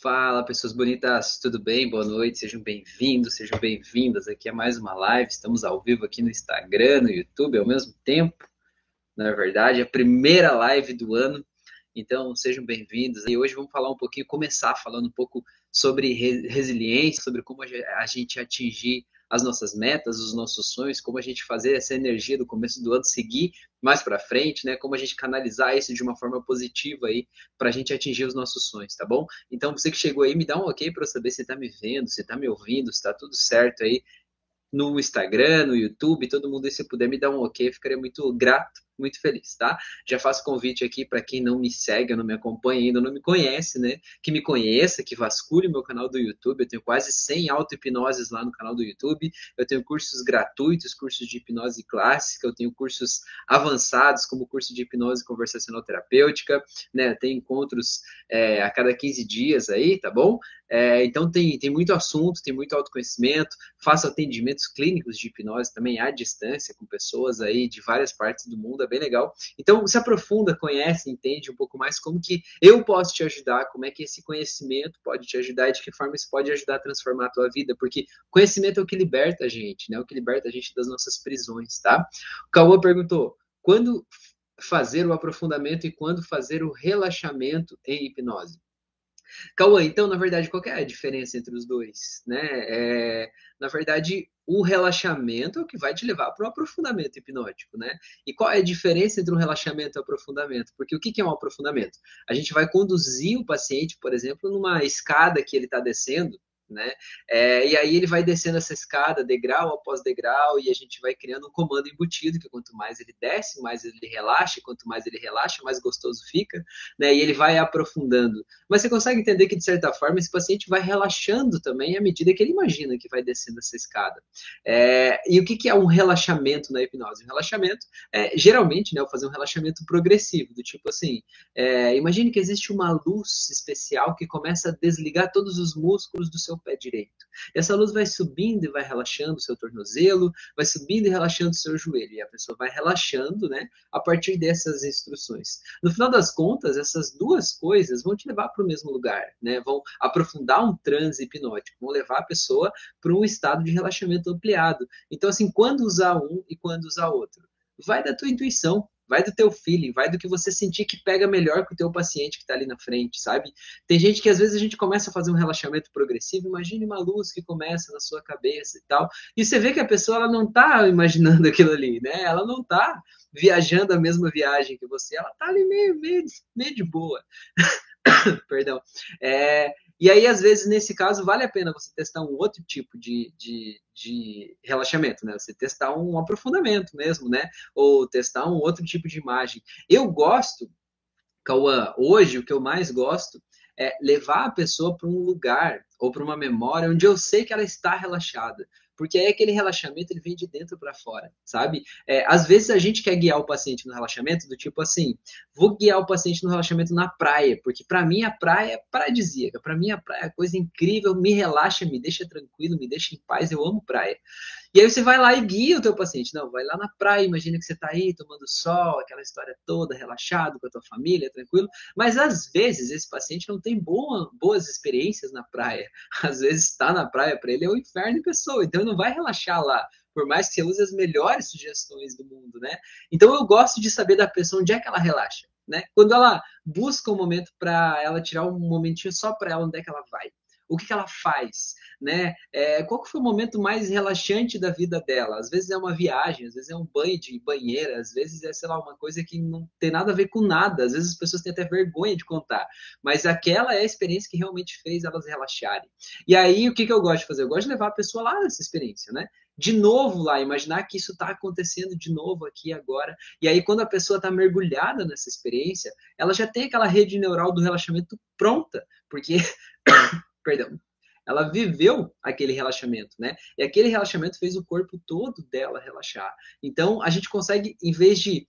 Fala, pessoas bonitas, tudo bem? Boa noite, sejam bem-vindos, sejam bem-vindas aqui a mais uma live. Estamos ao vivo aqui no Instagram, no YouTube ao mesmo tempo. Na verdade, é a primeira live do ano, então sejam bem-vindos. E hoje vamos falar um pouquinho, começar falando um pouco sobre resiliência, sobre como a gente atingir as nossas metas, os nossos sonhos, como a gente fazer essa energia do começo do ano seguir mais para frente, né? Como a gente canalizar isso de uma forma positiva aí para a gente atingir os nossos sonhos, tá bom? Então você que chegou aí, me dá um ok para eu saber se está me vendo, se está me ouvindo, se está tudo certo aí no Instagram, no YouTube, todo mundo, se puder me dar um ok, ficaria muito grato muito feliz, tá? Já faço convite aqui para quem não me segue, não me acompanha ainda, não me conhece, né? Que me conheça, que vasculhe meu canal do YouTube. Eu tenho quase 100 auto-hipnoses lá no canal do YouTube. Eu tenho cursos gratuitos, cursos de hipnose clássica, eu tenho cursos avançados, como curso de hipnose conversacional terapêutica, né? Tem encontros é, a cada 15 dias aí, tá bom? É, então tem, tem muito assunto, tem muito autoconhecimento, faço atendimentos clínicos de hipnose também à distância com pessoas aí de várias partes do mundo bem legal. Então, se aprofunda, conhece, entende um pouco mais como que eu posso te ajudar, como é que esse conhecimento pode te ajudar e de que forma isso pode ajudar a transformar a tua vida, porque conhecimento é o que liberta a gente, né? O que liberta a gente das nossas prisões, tá? O Cauã perguntou: quando fazer o aprofundamento e quando fazer o relaxamento em hipnose? Cauã, então, na verdade, qual é a diferença entre os dois? Né? É, na verdade, o relaxamento é o que vai te levar para o aprofundamento hipnótico, né? E qual é a diferença entre um relaxamento e um aprofundamento? Porque o que é um aprofundamento? A gente vai conduzir o paciente, por exemplo, numa escada que ele está descendo, né? É, e aí ele vai descendo essa escada, degrau após degrau, e a gente vai criando um comando embutido, que quanto mais ele desce, mais ele relaxa, quanto mais ele relaxa, mais gostoso fica, né? E ele vai aprofundando. Mas você consegue entender que, de certa forma, esse paciente vai relaxando também à medida que ele imagina que vai descendo essa escada. É, e o que, que é um relaxamento na hipnose? Um relaxamento, é, geralmente, né, eu fazer um relaxamento progressivo, do tipo assim, é, imagine que existe uma luz especial que começa a desligar todos os músculos do seu pé direito. Essa luz vai subindo e vai relaxando o seu tornozelo, vai subindo e relaxando o seu joelho. E a pessoa vai relaxando, né, a partir dessas instruções. No final das contas, essas duas coisas vão te levar para o mesmo lugar, né? Vão aprofundar um transe hipnótico, vão levar a pessoa para um estado de relaxamento ampliado. Então, assim, quando usar um e quando usar outro? Vai da tua intuição, vai do teu feeling, vai do que você sentir que pega melhor com o teu paciente que está ali na frente, sabe? Tem gente que às vezes a gente começa a fazer um relaxamento progressivo, imagine uma luz que começa na sua cabeça e tal, e você vê que a pessoa ela não está imaginando aquilo ali, né? Ela não está viajando a mesma viagem que você, ela está ali meio, meio, meio de boa. Perdão. É, e aí, às vezes, nesse caso, vale a pena você testar um outro tipo de, de, de relaxamento, né? Você testar um aprofundamento mesmo, né? Ou testar um outro tipo de imagem. Eu gosto, Cauã, hoje o que eu mais gosto é levar a pessoa para um lugar ou para uma memória onde eu sei que ela está relaxada porque aí aquele relaxamento ele vem de dentro para fora, sabe? É, às vezes a gente quer guiar o paciente no relaxamento do tipo assim, vou guiar o paciente no relaxamento na praia, porque para mim a praia é paradisíaca, para mim a praia é coisa incrível, me relaxa, me deixa tranquilo, me deixa em paz, eu amo praia. E aí você vai lá e guia o teu paciente. Não, vai lá na praia, imagina que você está aí tomando sol, aquela história toda, relaxado com a tua família, tranquilo. Mas às vezes esse paciente não tem boa, boas experiências na praia. Às vezes estar na praia para ele é o um inferno em pessoa, então não vai relaxar lá por mais que você use as melhores sugestões do mundo, né? Então eu gosto de saber da pessoa onde é que ela relaxa, né? Quando ela busca um momento para ela tirar um momentinho só para ela, onde é que ela vai? O que, que ela faz, né? É, qual que foi o momento mais relaxante da vida dela? Às vezes é uma viagem, às vezes é um banho de banheira, às vezes é, sei lá, uma coisa que não tem nada a ver com nada, às vezes as pessoas têm até vergonha de contar, mas aquela é a experiência que realmente fez elas relaxarem. E aí, o que, que eu gosto de fazer? Eu gosto de levar a pessoa lá nessa experiência, né? de novo lá, imaginar que isso está acontecendo de novo aqui agora. E aí, quando a pessoa está mergulhada nessa experiência, ela já tem aquela rede neural do relaxamento pronta, porque perdão, ela viveu aquele relaxamento, né? E aquele relaxamento fez o corpo todo dela relaxar. Então, a gente consegue, em vez de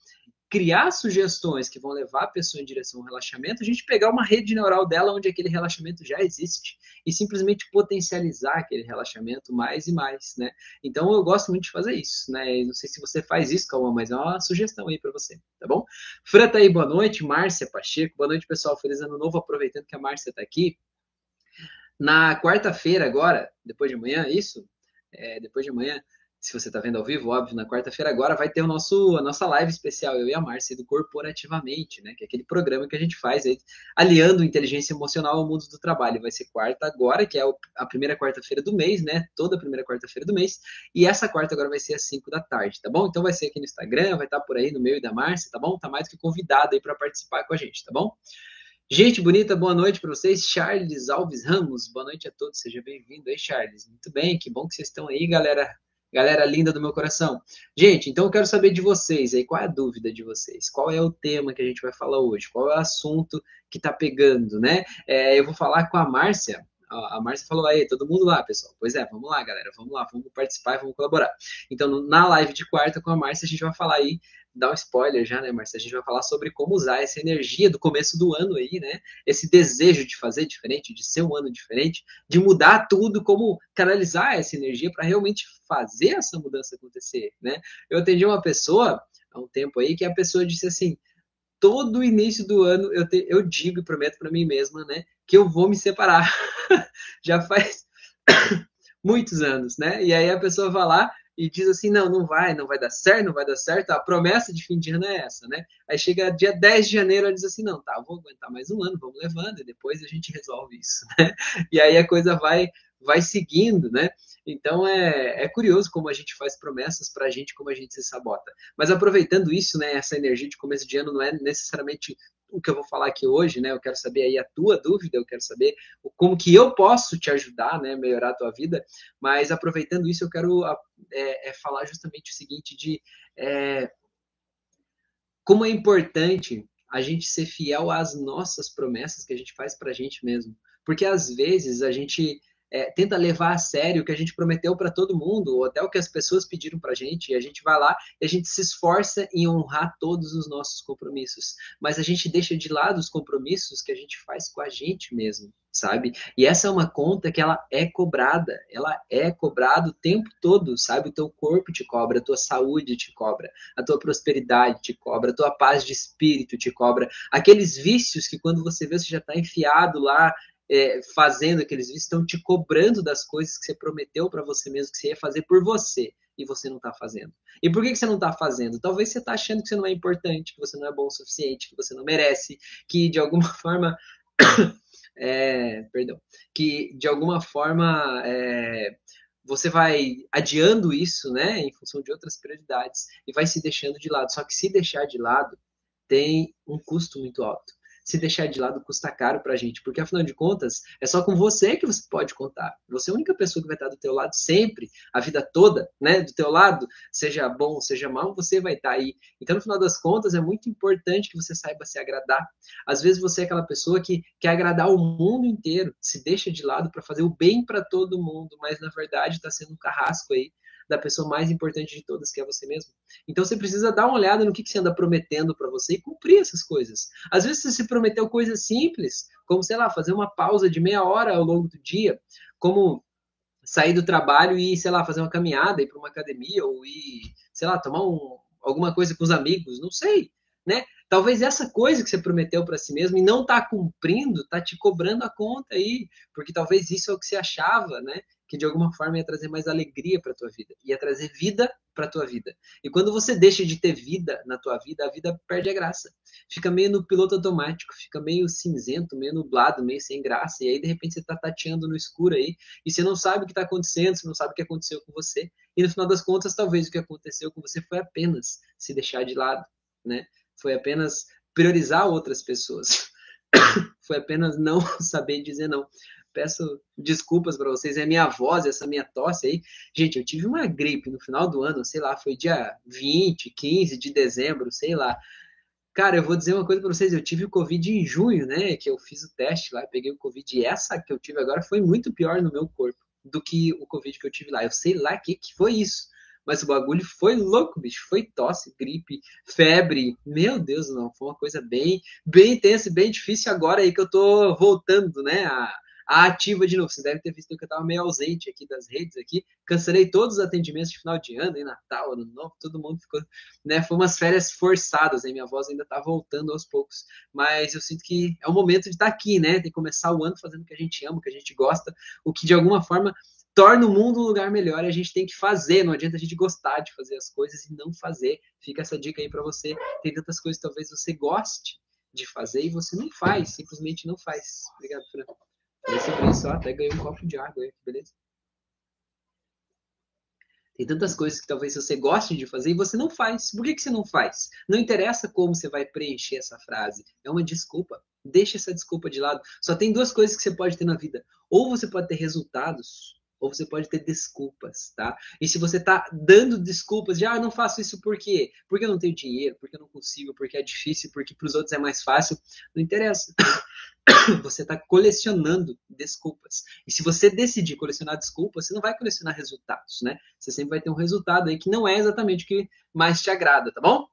criar sugestões que vão levar a pessoa em direção ao relaxamento, a gente pegar uma rede neural dela onde aquele relaxamento já existe e simplesmente potencializar aquele relaxamento mais e mais, né? Então eu gosto muito de fazer isso, né? Não sei se você faz isso, Calma, mas é uma sugestão aí para você, tá bom? Fran tá aí, boa noite, Márcia Pacheco, boa noite, pessoal, feliz ano novo, aproveitando que a Márcia tá aqui. Na quarta-feira, agora, depois de amanhã, isso? É, depois de amanhã, se você está vendo ao vivo, óbvio, na quarta-feira agora vai ter o nosso, a nossa live especial, eu e a Márcia, do Corporativamente, né? Que é aquele programa que a gente faz aí, aliando inteligência emocional ao mundo do trabalho. Vai ser quarta agora, que é a primeira quarta-feira do mês, né? Toda primeira quarta-feira do mês. E essa quarta agora vai ser às 5 da tarde, tá bom? Então vai ser aqui no Instagram, vai estar tá por aí no meu e da Márcia, tá bom? Tá mais do que convidado aí para participar com a gente, tá bom? Gente bonita, boa noite para vocês. Charles Alves Ramos, boa noite a todos, seja bem-vindo aí, Charles. Muito bem, que bom que vocês estão aí, galera Galera linda do meu coração. Gente, então eu quero saber de vocês aí, qual é a dúvida de vocês? Qual é o tema que a gente vai falar hoje? Qual é o assunto que está pegando, né? É, eu vou falar com a Márcia. A Márcia falou aí, todo mundo lá, pessoal. Pois é, vamos lá, galera, vamos lá, vamos participar e vamos colaborar. Então, na live de quarta com a Márcia, a gente vai falar aí dar um spoiler já, né, Marcia? A gente vai falar sobre como usar essa energia do começo do ano aí, né? Esse desejo de fazer diferente, de ser um ano diferente, de mudar tudo, como canalizar essa energia para realmente fazer essa mudança acontecer, né? Eu atendi uma pessoa há um tempo aí que a pessoa disse assim: todo início do ano eu, te, eu digo e prometo para mim mesma, né, que eu vou me separar. já faz muitos anos, né? E aí a pessoa vai lá e diz assim: não, não vai, não vai dar certo, não vai dar certo. A promessa de fim de ano é essa, né? Aí chega dia 10 de janeiro, ela diz assim: não, tá, vou aguentar mais um ano, vamos levando, e depois a gente resolve isso, né? E aí a coisa vai, vai seguindo, né? Então é, é curioso como a gente faz promessas para a gente, como a gente se sabota. Mas aproveitando isso, né, essa energia de começo de ano não é necessariamente o que eu vou falar aqui hoje, né? Eu quero saber aí a tua dúvida, eu quero saber como que eu posso te ajudar, né? Melhorar a tua vida. Mas aproveitando isso, eu quero é, é falar justamente o seguinte de é, como é importante a gente ser fiel às nossas promessas que a gente faz para a gente mesmo. Porque às vezes a gente é, tenta levar a sério o que a gente prometeu para todo mundo, ou até o que as pessoas pediram para a gente, e a gente vai lá e a gente se esforça em honrar todos os nossos compromissos. Mas a gente deixa de lado os compromissos que a gente faz com a gente mesmo, sabe? E essa é uma conta que ela é cobrada, ela é cobrada o tempo todo, sabe? O teu corpo te cobra, a tua saúde te cobra, a tua prosperidade te cobra, a tua paz de espírito te cobra. Aqueles vícios que quando você vê, você já está enfiado lá é, fazendo aqueles vícios, estão te cobrando das coisas que você prometeu para você mesmo que você ia fazer por você e você não está fazendo. E por que, que você não está fazendo? Talvez você está achando que você não é importante, que você não é bom o suficiente, que você não merece, que de alguma forma. é, perdão. Que de alguma forma. É, você vai adiando isso, né, em função de outras prioridades e vai se deixando de lado. Só que se deixar de lado tem um custo muito alto se deixar de lado custa caro para a gente, porque afinal de contas é só com você que você pode contar. Você é a única pessoa que vai estar do teu lado sempre, a vida toda, né? Do teu lado, seja bom, seja mal, você vai estar aí. Então, no final das contas, é muito importante que você saiba se agradar. Às vezes você é aquela pessoa que quer agradar o mundo inteiro, se deixa de lado para fazer o bem para todo mundo, mas na verdade está sendo um carrasco aí da pessoa mais importante de todas, que é você mesmo. Então você precisa dar uma olhada no que, que você anda prometendo para você e cumprir essas coisas. Às vezes você se prometeu coisas simples, como, sei lá, fazer uma pausa de meia hora ao longo do dia, como sair do trabalho e, sei lá, fazer uma caminhada, ir para uma academia, ou ir, sei lá, tomar um, alguma coisa com os amigos, não sei, né? Talvez essa coisa que você prometeu para si mesmo e não está cumprindo, está te cobrando a conta aí, porque talvez isso é o que você achava, né? Que de alguma forma ia trazer mais alegria para tua vida, ia trazer vida para tua vida. E quando você deixa de ter vida na tua vida, a vida perde a graça. Fica meio no piloto automático, fica meio cinzento, meio nublado, meio sem graça. E aí de repente você está tateando no escuro aí e você não sabe o que está acontecendo, você não sabe o que aconteceu com você. E no final das contas, talvez o que aconteceu com você foi apenas se deixar de lado, né? Foi apenas priorizar outras pessoas. foi apenas não saber dizer não peço desculpas para vocês, é minha voz, essa minha tosse aí. Gente, eu tive uma gripe no final do ano, sei lá, foi dia 20, 15 de dezembro, sei lá. Cara, eu vou dizer uma coisa para vocês, eu tive o Covid em junho, né, que eu fiz o teste lá, peguei o Covid, e essa que eu tive agora foi muito pior no meu corpo do que o Covid que eu tive lá. Eu sei lá o que, que foi isso. Mas o bagulho foi louco, bicho. Foi tosse, gripe, febre. Meu Deus, não. Foi uma coisa bem, bem intensa e bem difícil agora aí que eu tô voltando, né? A, ativa de novo. Você deve ter visto que eu estava meio ausente aqui das redes aqui. Cancelei todos os atendimentos de final de ano, em Natal, Ano Novo, todo mundo ficou, né? Foi umas férias forçadas, hein? Minha voz ainda está voltando aos poucos. Mas eu sinto que é o momento de estar tá aqui, né? De começar o ano fazendo o que a gente ama, o que a gente gosta, o que de alguma forma torna o mundo um lugar melhor e a gente tem que fazer. Não adianta a gente gostar de fazer as coisas e não fazer. Fica essa dica aí para você. Tem tantas coisas que talvez você goste de fazer e você não faz, simplesmente não faz. Obrigado, Fran. Falei isso, ó, até ganhei um copo de água aí, beleza? Tem tantas coisas que talvez você goste de fazer e você não faz. Por que, que você não faz? Não interessa como você vai preencher essa frase. É uma desculpa. Deixa essa desculpa de lado. Só tem duas coisas que você pode ter na vida. Ou você pode ter resultados, ou você pode ter desculpas, tá? E se você tá dando desculpas de, ah, não faço isso por quê? Porque eu não tenho dinheiro, porque eu não consigo, porque é difícil, porque para os outros é mais fácil, não interessa. Você está colecionando desculpas. E se você decidir colecionar desculpas, você não vai colecionar resultados, né? Você sempre vai ter um resultado aí que não é exatamente o que mais te agrada, tá bom?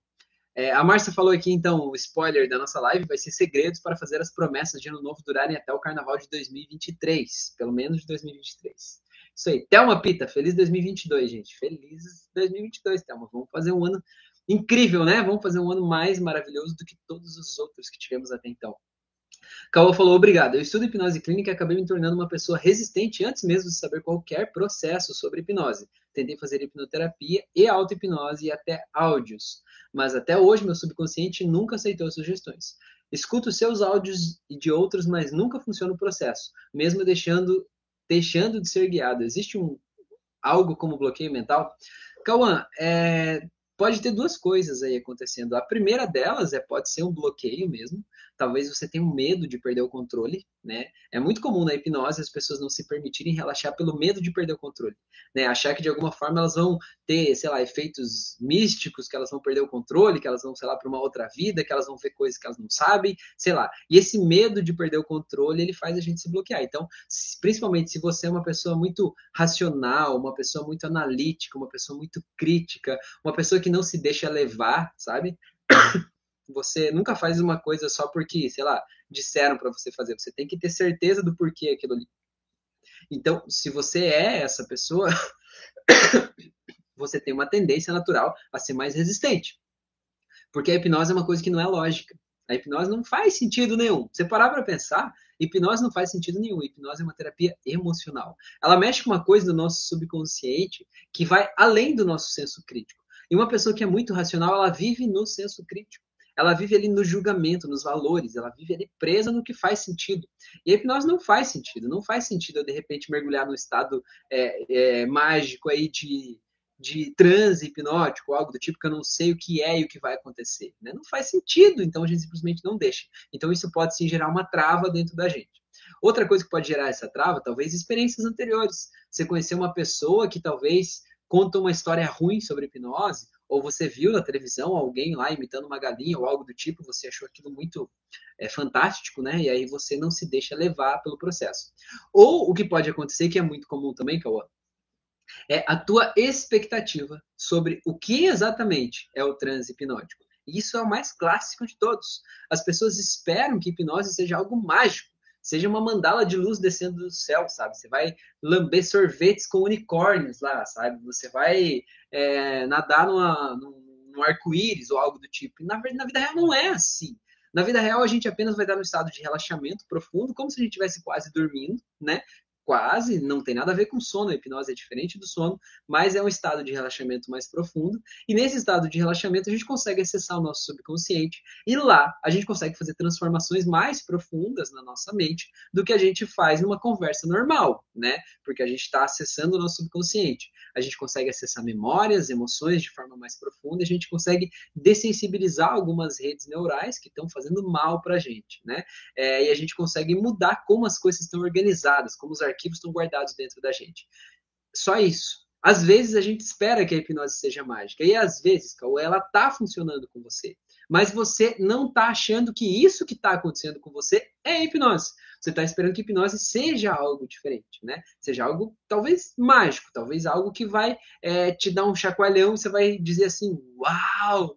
É, a Márcia falou aqui, então, o spoiler da nossa live vai ser segredos para fazer as promessas de ano novo durarem até o carnaval de 2023, pelo menos de 2023. Isso aí. Thelma Pita, feliz 2022, gente. Feliz 2022, Thelma. Vamos fazer um ano incrível, né? Vamos fazer um ano mais maravilhoso do que todos os outros que tivemos até então. Caô falou, obrigado. Eu estudo hipnose clínica e acabei me tornando uma pessoa resistente antes mesmo de saber qualquer processo sobre hipnose. Tentei fazer hipnoterapia e auto-hipnose e até áudios. Mas até hoje meu subconsciente nunca aceitou sugestões. Escuto seus áudios e de outros, mas nunca funciona o processo, mesmo deixando deixando de ser guiado. Existe um algo como bloqueio mental? Cauã, é, pode ter duas coisas aí acontecendo. A primeira delas é pode ser um bloqueio mesmo. Talvez você tenha um medo de perder o controle, né? É muito comum na hipnose as pessoas não se permitirem relaxar pelo medo de perder o controle, né? Achar que de alguma forma elas vão ter, sei lá, efeitos místicos, que elas vão perder o controle, que elas vão, sei lá, para uma outra vida, que elas vão ver coisas que elas não sabem, sei lá. E esse medo de perder o controle, ele faz a gente se bloquear. Então, principalmente se você é uma pessoa muito racional, uma pessoa muito analítica, uma pessoa muito crítica, uma pessoa que não se deixa levar, sabe? Você nunca faz uma coisa só porque, sei lá, disseram para você fazer. Você tem que ter certeza do porquê aquilo ali. Então, se você é essa pessoa, você tem uma tendência natural a ser mais resistente. Porque a hipnose é uma coisa que não é lógica. A hipnose não faz sentido nenhum. Você parar para pensar, hipnose não faz sentido nenhum. Hipnose é uma terapia emocional. Ela mexe com uma coisa do nosso subconsciente que vai além do nosso senso crítico. E uma pessoa que é muito racional, ela vive no senso crítico. Ela vive ali no julgamento, nos valores, ela vive ali presa no que faz sentido. E a hipnose não faz sentido. Não faz sentido eu, de repente, mergulhar no estado é, é, mágico aí de, de transe hipnótico, algo do tipo que eu não sei o que é e o que vai acontecer. Né? Não faz sentido, então a gente simplesmente não deixa. Então isso pode sim gerar uma trava dentro da gente. Outra coisa que pode gerar essa trava, talvez experiências anteriores. Você conhecer uma pessoa que talvez conta uma história ruim sobre hipnose, ou você viu na televisão alguém lá imitando uma galinha ou algo do tipo, você achou aquilo muito é, fantástico, né? E aí você não se deixa levar pelo processo. Ou o que pode acontecer, que é muito comum também, Cauã, é a tua expectativa sobre o que exatamente é o transe hipnótico. E isso é o mais clássico de todos. As pessoas esperam que hipnose seja algo mágico, seja uma mandala de luz descendo do céu, sabe? Você vai lamber sorvetes com unicórnios lá, sabe? Você vai é, nadar numa, num, arco-íris ou algo do tipo. Na, na vida real não é assim. Na vida real, a gente apenas vai estar no estado de relaxamento profundo, como se a gente estivesse quase dormindo, né? Quase, não tem nada a ver com sono, a hipnose é diferente do sono, mas é um estado de relaxamento mais profundo. E nesse estado de relaxamento a gente consegue acessar o nosso subconsciente e lá a gente consegue fazer transformações mais profundas na nossa mente do que a gente faz numa conversa normal, né? Porque a gente está acessando o nosso subconsciente. A gente consegue acessar memórias, emoções de forma mais profunda, a gente consegue dessensibilizar algumas redes neurais que estão fazendo mal para a gente, né? É, e a gente consegue mudar como as coisas estão organizadas, como os arquivos estão guardados dentro da gente. Só isso. Às vezes a gente espera que a hipnose seja mágica, e às vezes, Cauê, ela está funcionando com você. Mas você não está achando que isso que está acontecendo com você é hipnose. Você está esperando que hipnose seja algo diferente, né? Seja algo talvez mágico, talvez algo que vai é, te dar um chacoalhão e você vai dizer assim: Uau!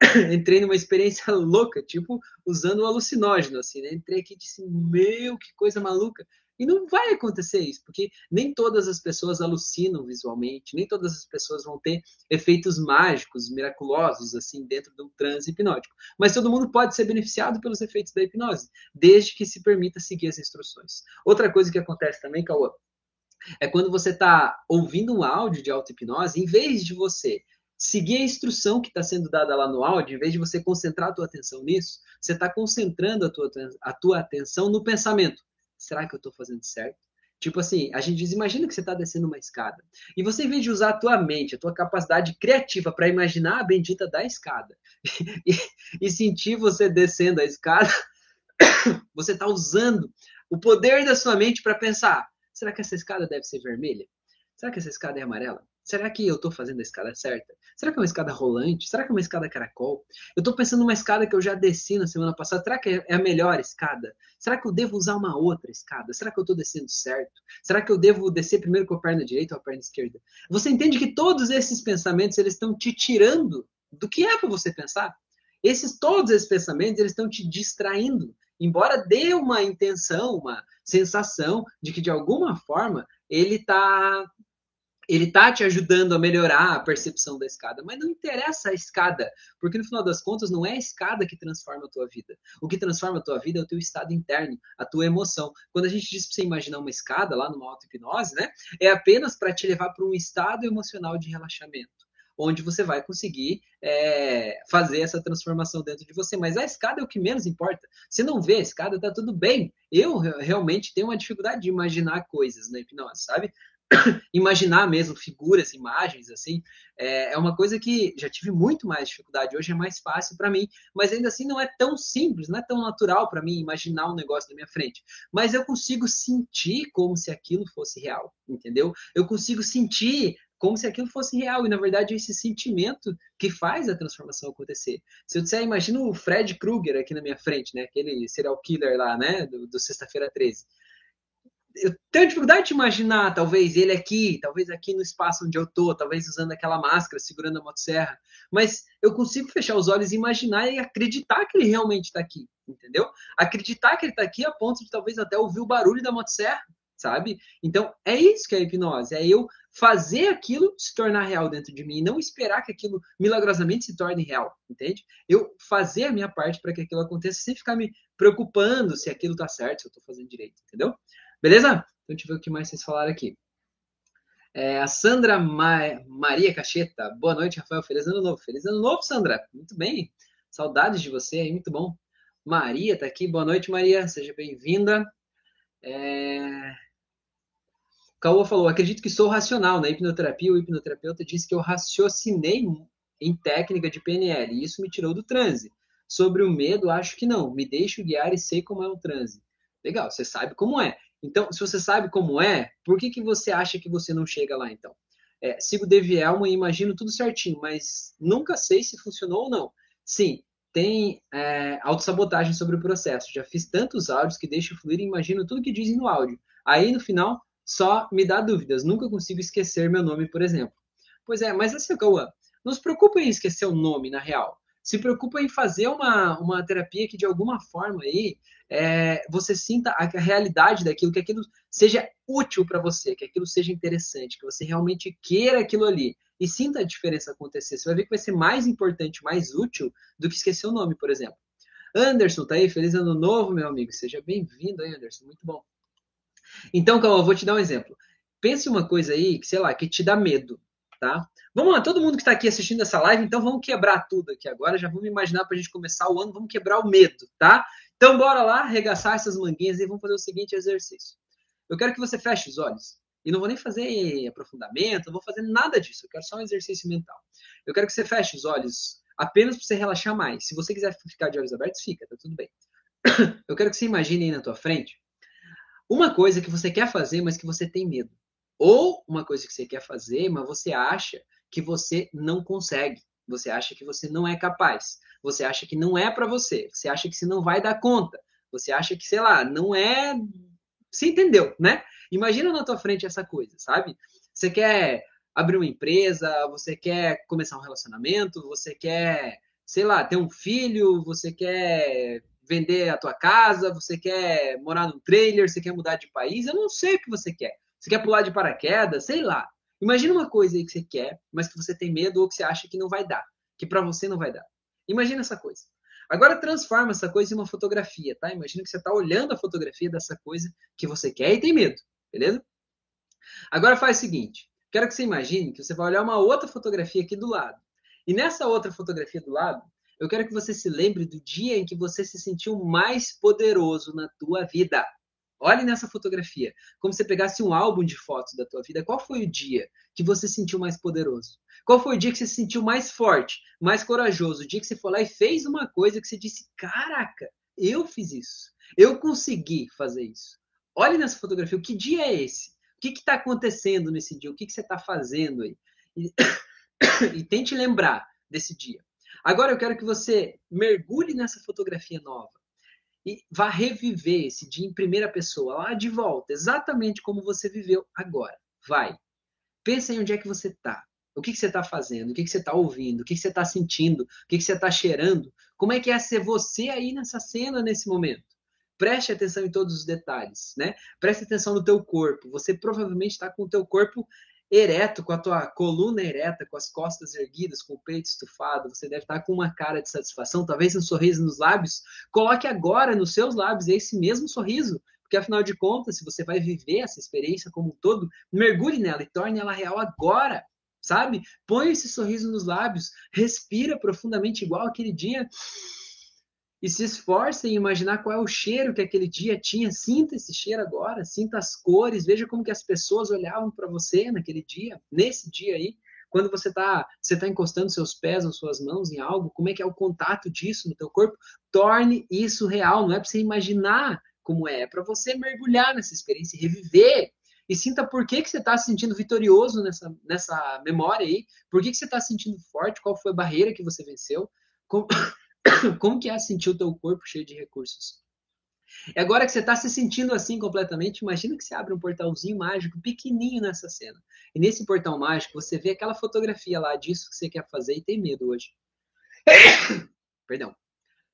entrei numa experiência louca, tipo usando o alucinógeno, assim, né? Entrei aqui e disse: Meu, que coisa maluca! E não vai acontecer isso, porque nem todas as pessoas alucinam visualmente, nem todas as pessoas vão ter efeitos mágicos, miraculosos, assim, dentro de um transe hipnótico. Mas todo mundo pode ser beneficiado pelos efeitos da hipnose, desde que se permita seguir as instruções. Outra coisa que acontece também, Cauã, é quando você está ouvindo um áudio de auto-hipnose, em vez de você seguir a instrução que está sendo dada lá no áudio, em vez de você concentrar a tua atenção nisso, você está concentrando a tua, a tua atenção no pensamento. Será que eu estou fazendo certo? Tipo assim, a gente diz, imagina que você está descendo uma escada. E você, em vez de usar a tua mente, a tua capacidade criativa para imaginar a bendita da escada e, e sentir você descendo a escada, você está usando o poder da sua mente para pensar: será que essa escada deve ser vermelha? Será que essa escada é amarela? Será que eu estou fazendo a escada certa? Será que é uma escada rolante? Será que é uma escada caracol? Eu estou pensando numa escada que eu já desci na semana passada. Será que é a melhor escada? Será que eu devo usar uma outra escada? Será que eu estou descendo certo? Será que eu devo descer primeiro com a perna direita ou a perna esquerda? Você entende que todos esses pensamentos eles estão te tirando do que é para você pensar? Esses todos esses pensamentos eles estão te distraindo, embora dê uma intenção, uma sensação de que de alguma forma ele está ele tá te ajudando a melhorar a percepção da escada, mas não interessa a escada, porque no final das contas não é a escada que transforma a tua vida. O que transforma a tua vida é o teu estado interno, a tua emoção. Quando a gente diz para você imaginar uma escada lá numa auto-hipnose, né, é apenas para te levar para um estado emocional de relaxamento onde você vai conseguir é, fazer essa transformação dentro de você. Mas a escada é o que menos importa. Se não vê a escada, tá tudo bem. Eu realmente tenho uma dificuldade de imaginar coisas na hipnose, sabe? imaginar mesmo figuras, imagens, assim, é, é, uma coisa que já tive muito mais dificuldade. Hoje é mais fácil para mim, mas ainda assim não é tão simples, não é tão natural para mim imaginar um negócio na minha frente. Mas eu consigo sentir como se aquilo fosse real, entendeu? Eu consigo sentir como se aquilo fosse real. E na verdade é esse sentimento que faz a transformação acontecer. Se eu disser, imagina o Fred Krueger aqui na minha frente, né? Aquele serial killer lá, né? Do, do Sexta-feira 13 eu tenho dificuldade de imaginar, talvez, ele aqui, talvez aqui no espaço onde eu tô, talvez usando aquela máscara, segurando a motosserra. Mas eu consigo fechar os olhos e imaginar e acreditar que ele realmente está aqui, entendeu? Acreditar que ele está aqui a ponto de talvez até ouvir o barulho da motosserra, sabe? Então, é isso que é a hipnose, é eu fazer aquilo se tornar real dentro de mim e não esperar que aquilo milagrosamente se torne real, entende? Eu fazer a minha parte para que aquilo aconteça sem ficar me preocupando se aquilo está certo, se eu estou fazendo direito, entendeu? Beleza? Então, deixa eu ver o que mais vocês falaram aqui. É, a Sandra Ma Maria Cacheta. Boa noite, Rafael. Feliz ano novo. Feliz ano novo, Sandra. Muito bem. Saudades de você aí, muito bom. Maria tá aqui. Boa noite, Maria. Seja bem-vinda. É... Caô falou: acredito que sou racional. Na hipnoterapia, o hipnoterapeuta disse que eu raciocinei em técnica de PNL e isso me tirou do transe. Sobre o medo, acho que não. Me deixo guiar e sei como é o transe. Legal, você sabe como é. Então, se você sabe como é, por que, que você acha que você não chega lá, então? É, sigo Devielma e imagino tudo certinho, mas nunca sei se funcionou ou não. Sim, tem é, autossabotagem sobre o processo. Já fiz tantos áudios que deixo fluir e imagino tudo que dizem no áudio. Aí, no final, só me dá dúvidas. Nunca consigo esquecer meu nome, por exemplo. Pois é, mas assim, Cauã, não se preocupe em esquecer o nome, na real. Se preocupa em fazer uma, uma terapia que, de alguma forma, aí, é, você sinta a, a, realidade daquilo, que aquilo seja útil para você, que aquilo seja interessante, que você realmente queira aquilo ali e sinta a diferença acontecer. Você vai ver que vai ser mais importante, mais útil do que esquecer o nome, por exemplo. Anderson, tá aí? Feliz ano novo, meu amigo. Seja bem-vindo aí, Anderson. Muito bom. Então, calma, eu vou te dar um exemplo. Pense uma coisa aí, que, sei lá, que te dá medo, tá? Vamos lá, todo mundo que está aqui assistindo essa live, então vamos quebrar tudo aqui agora. Já vamos imaginar para a gente começar o ano, vamos quebrar o medo, tá? Então, bora lá, arregaçar essas manguinhas e vamos fazer o seguinte exercício. Eu quero que você feche os olhos. E não vou nem fazer aprofundamento, não vou fazer nada disso. Eu quero só um exercício mental. Eu quero que você feche os olhos apenas para você relaxar mais. Se você quiser ficar de olhos abertos, fica, tá tudo bem. Eu quero que você imagine aí na tua frente uma coisa que você quer fazer, mas que você tem medo. Ou uma coisa que você quer fazer, mas você acha que você não consegue. Você acha que você não é capaz. Você acha que não é para você. Você acha que você não vai dar conta. Você acha que, sei lá, não é. Você entendeu, né? Imagina na tua frente essa coisa, sabe? Você quer abrir uma empresa, você quer começar um relacionamento, você quer, sei lá, ter um filho, você quer vender a tua casa, você quer morar num trailer, você quer mudar de país, eu não sei o que você quer. Você quer pular de paraquedas, sei lá. Imagina uma coisa aí que você quer, mas que você tem medo ou que você acha que não vai dar, que para você não vai dar. Imagina essa coisa. Agora transforma essa coisa em uma fotografia, tá? Imagina que você está olhando a fotografia dessa coisa que você quer e tem medo, beleza? Agora faz o seguinte, quero que você imagine que você vai olhar uma outra fotografia aqui do lado. E nessa outra fotografia do lado, eu quero que você se lembre do dia em que você se sentiu mais poderoso na tua vida. Olhe nessa fotografia, como se você pegasse um álbum de fotos da tua vida. Qual foi o dia que você se sentiu mais poderoso? Qual foi o dia que você se sentiu mais forte, mais corajoso? O dia que você foi lá e fez uma coisa que você disse: Caraca, eu fiz isso. Eu consegui fazer isso. Olhe nessa fotografia, o que dia é esse? O que está acontecendo nesse dia? O que, que você está fazendo aí? E, e tente lembrar desse dia. Agora eu quero que você mergulhe nessa fotografia nova e vá reviver esse dia em primeira pessoa, lá de volta, exatamente como você viveu agora. Vai. Pensa em onde é que você está. O que, que você está fazendo? O que, que você está ouvindo? O que, que você está sentindo? O que, que você está cheirando? Como é que é ser você aí nessa cena, nesse momento? Preste atenção em todos os detalhes, né? Preste atenção no teu corpo. Você provavelmente está com o teu corpo ereto, com a tua coluna ereta, com as costas erguidas, com o peito estufado, você deve estar com uma cara de satisfação, talvez um sorriso nos lábios. Coloque agora nos seus lábios esse mesmo sorriso, porque afinal de contas, se você vai viver essa experiência como um todo, mergulhe nela e torne ela real agora, sabe? Põe esse sorriso nos lábios, respira profundamente igual aquele dia e se esforce em imaginar qual é o cheiro que aquele dia tinha. Sinta esse cheiro agora, sinta as cores, veja como que as pessoas olhavam para você naquele dia, nesse dia aí. Quando você está você tá encostando seus pés ou suas mãos em algo, como é que é o contato disso no teu corpo? Torne isso real, não é para você imaginar como é, é para você mergulhar nessa experiência, reviver e sinta por que, que você está se sentindo vitorioso nessa, nessa memória aí, por que, que você está se sentindo forte, qual foi a barreira que você venceu, como, Como que é sentir o teu corpo cheio de recursos? E agora que você está se sentindo assim completamente, imagina que você abre um portalzinho mágico pequenininho nessa cena. E nesse portal mágico você vê aquela fotografia lá disso que você quer fazer e tem medo hoje. Perdão.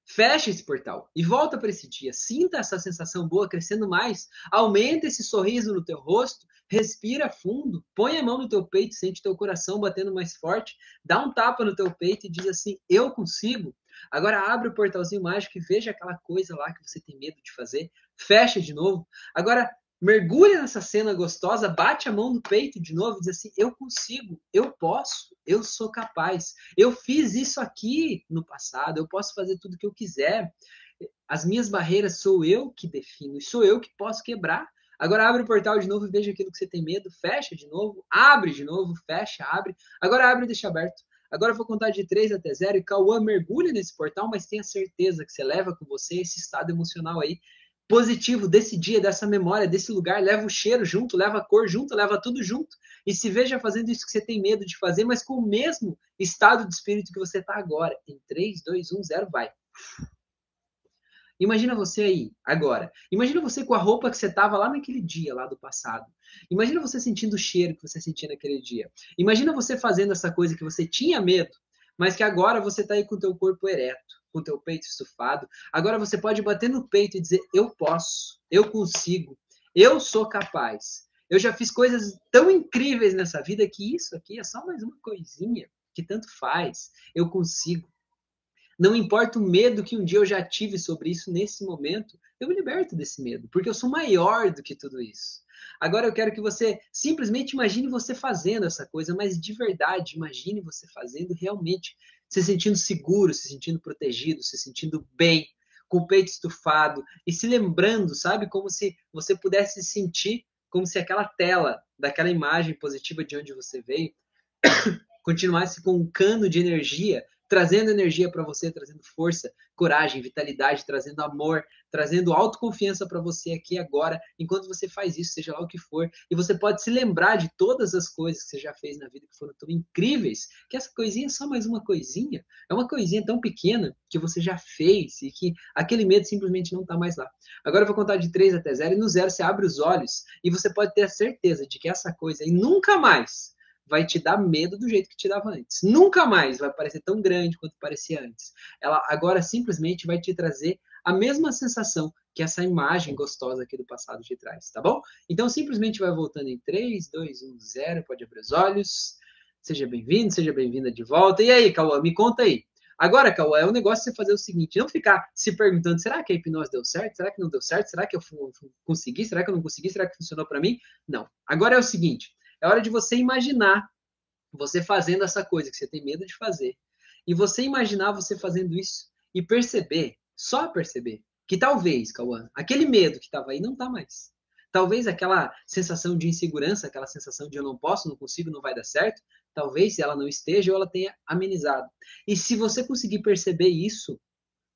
Fecha esse portal e volta para esse dia. Sinta essa sensação boa crescendo mais. Aumenta esse sorriso no teu rosto. Respira fundo. Põe a mão no teu peito, sente teu coração batendo mais forte. Dá um tapa no teu peito e diz assim: Eu consigo. Agora abre o portalzinho mágico e veja aquela coisa lá que você tem medo de fazer. Fecha de novo. Agora mergulha nessa cena gostosa, bate a mão no peito de novo e diz assim: Eu consigo, eu posso, eu sou capaz. Eu fiz isso aqui no passado, eu posso fazer tudo que eu quiser. As minhas barreiras sou eu que defino e sou eu que posso quebrar. Agora abre o portal de novo e veja aquilo que você tem medo, fecha de novo, abre de novo, fecha, abre. Agora abre e deixa aberto. Agora eu vou contar de 3 até 0 e Cauã mergulha nesse portal, mas tenha certeza que você leva com você esse estado emocional aí positivo desse dia, dessa memória, desse lugar. Leva o cheiro junto, leva a cor junto, leva tudo junto. E se veja fazendo isso que você tem medo de fazer, mas com o mesmo estado de espírito que você está agora. Em 3, 2, 1, 0, vai. Imagina você aí, agora. Imagina você com a roupa que você estava lá naquele dia, lá do passado. Imagina você sentindo o cheiro que você sentia naquele dia. Imagina você fazendo essa coisa que você tinha medo, mas que agora você está aí com o teu corpo ereto, com o teu peito estufado. Agora você pode bater no peito e dizer: Eu posso, eu consigo, eu sou capaz. Eu já fiz coisas tão incríveis nessa vida que isso aqui é só mais uma coisinha que tanto faz. Eu consigo. Não importa o medo que um dia eu já tive sobre isso nesse momento, eu me liberto desse medo, porque eu sou maior do que tudo isso. Agora eu quero que você simplesmente imagine você fazendo essa coisa, mas de verdade, imagine você fazendo realmente, se sentindo seguro, se sentindo protegido, se sentindo bem, com o peito estufado e se lembrando, sabe, como se você pudesse sentir como se aquela tela daquela imagem positiva de onde você veio continuasse com um cano de energia trazendo energia para você, trazendo força, coragem, vitalidade, trazendo amor, trazendo autoconfiança para você aqui agora, enquanto você faz isso, seja lá o que for. E você pode se lembrar de todas as coisas que você já fez na vida que foram tão incríveis, que essa coisinha é só mais uma coisinha. É uma coisinha tão pequena que você já fez e que aquele medo simplesmente não está mais lá. Agora eu vou contar de 3 até 0 e no zero você abre os olhos e você pode ter a certeza de que essa coisa aí nunca mais vai te dar medo do jeito que te dava antes. Nunca mais vai parecer tão grande quanto parecia antes. Ela agora simplesmente vai te trazer a mesma sensação que essa imagem gostosa aqui do passado te traz, tá bom? Então simplesmente vai voltando em 3, 2, 1, 0, pode abrir os olhos. Seja bem-vindo, seja bem-vinda de volta. E aí, Cauã, me conta aí. Agora, Cauã, é um negócio você fazer o seguinte: não ficar se perguntando, será que a hipnose deu certo? Será que não deu certo? Será que eu consegui? Será que eu não consegui? Será que funcionou para mim? Não. Agora é o seguinte: é hora de você imaginar você fazendo essa coisa que você tem medo de fazer. E você imaginar você fazendo isso e perceber, só perceber, que talvez, Cauã, aquele medo que estava aí não está mais. Talvez aquela sensação de insegurança, aquela sensação de eu não posso, não consigo, não vai dar certo, talvez ela não esteja ou ela tenha amenizado. E se você conseguir perceber isso,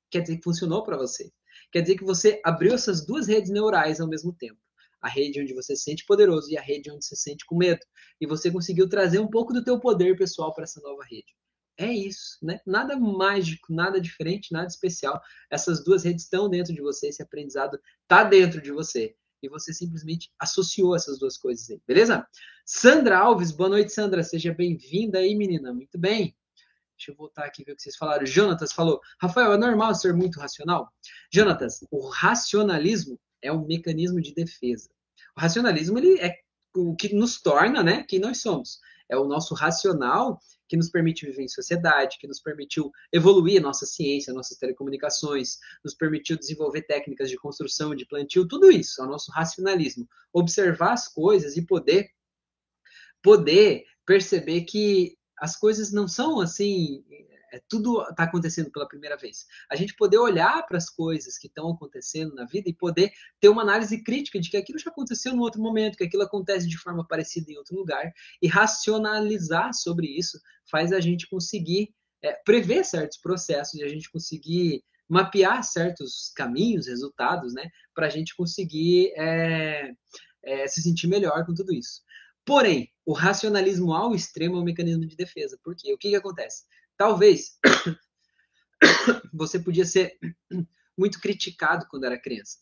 quer dizer que funcionou para você. Quer dizer que você abriu essas duas redes neurais ao mesmo tempo. A rede onde você se sente poderoso e a rede onde você se sente com medo. E você conseguiu trazer um pouco do teu poder pessoal para essa nova rede. É isso, né? Nada mágico, nada diferente, nada especial. Essas duas redes estão dentro de você, esse aprendizado está dentro de você e você simplesmente associou essas duas coisas aí, beleza? Sandra Alves, boa noite, Sandra. Seja bem-vinda aí, menina. Muito bem. Deixa eu voltar aqui ver o que vocês falaram. Jonatas falou: Rafael, é normal ser muito racional? Jonatas, o racionalismo é um mecanismo de defesa. O racionalismo ele é o que nos torna, né, quem nós somos. É o nosso racional que nos permite viver em sociedade, que nos permitiu evoluir a nossa ciência, nossas telecomunicações, nos permitiu desenvolver técnicas de construção, de plantio, tudo isso, é o nosso racionalismo. Observar as coisas e poder poder perceber que as coisas não são assim é, tudo está acontecendo pela primeira vez. A gente poder olhar para as coisas que estão acontecendo na vida e poder ter uma análise crítica de que aquilo já aconteceu em outro momento, que aquilo acontece de forma parecida em outro lugar, e racionalizar sobre isso faz a gente conseguir é, prever certos processos e a gente conseguir mapear certos caminhos, resultados, né, para a gente conseguir é, é, se sentir melhor com tudo isso. Porém, o racionalismo ao extremo é um mecanismo de defesa. Por quê? O que, que acontece? Talvez você podia ser muito criticado quando era criança.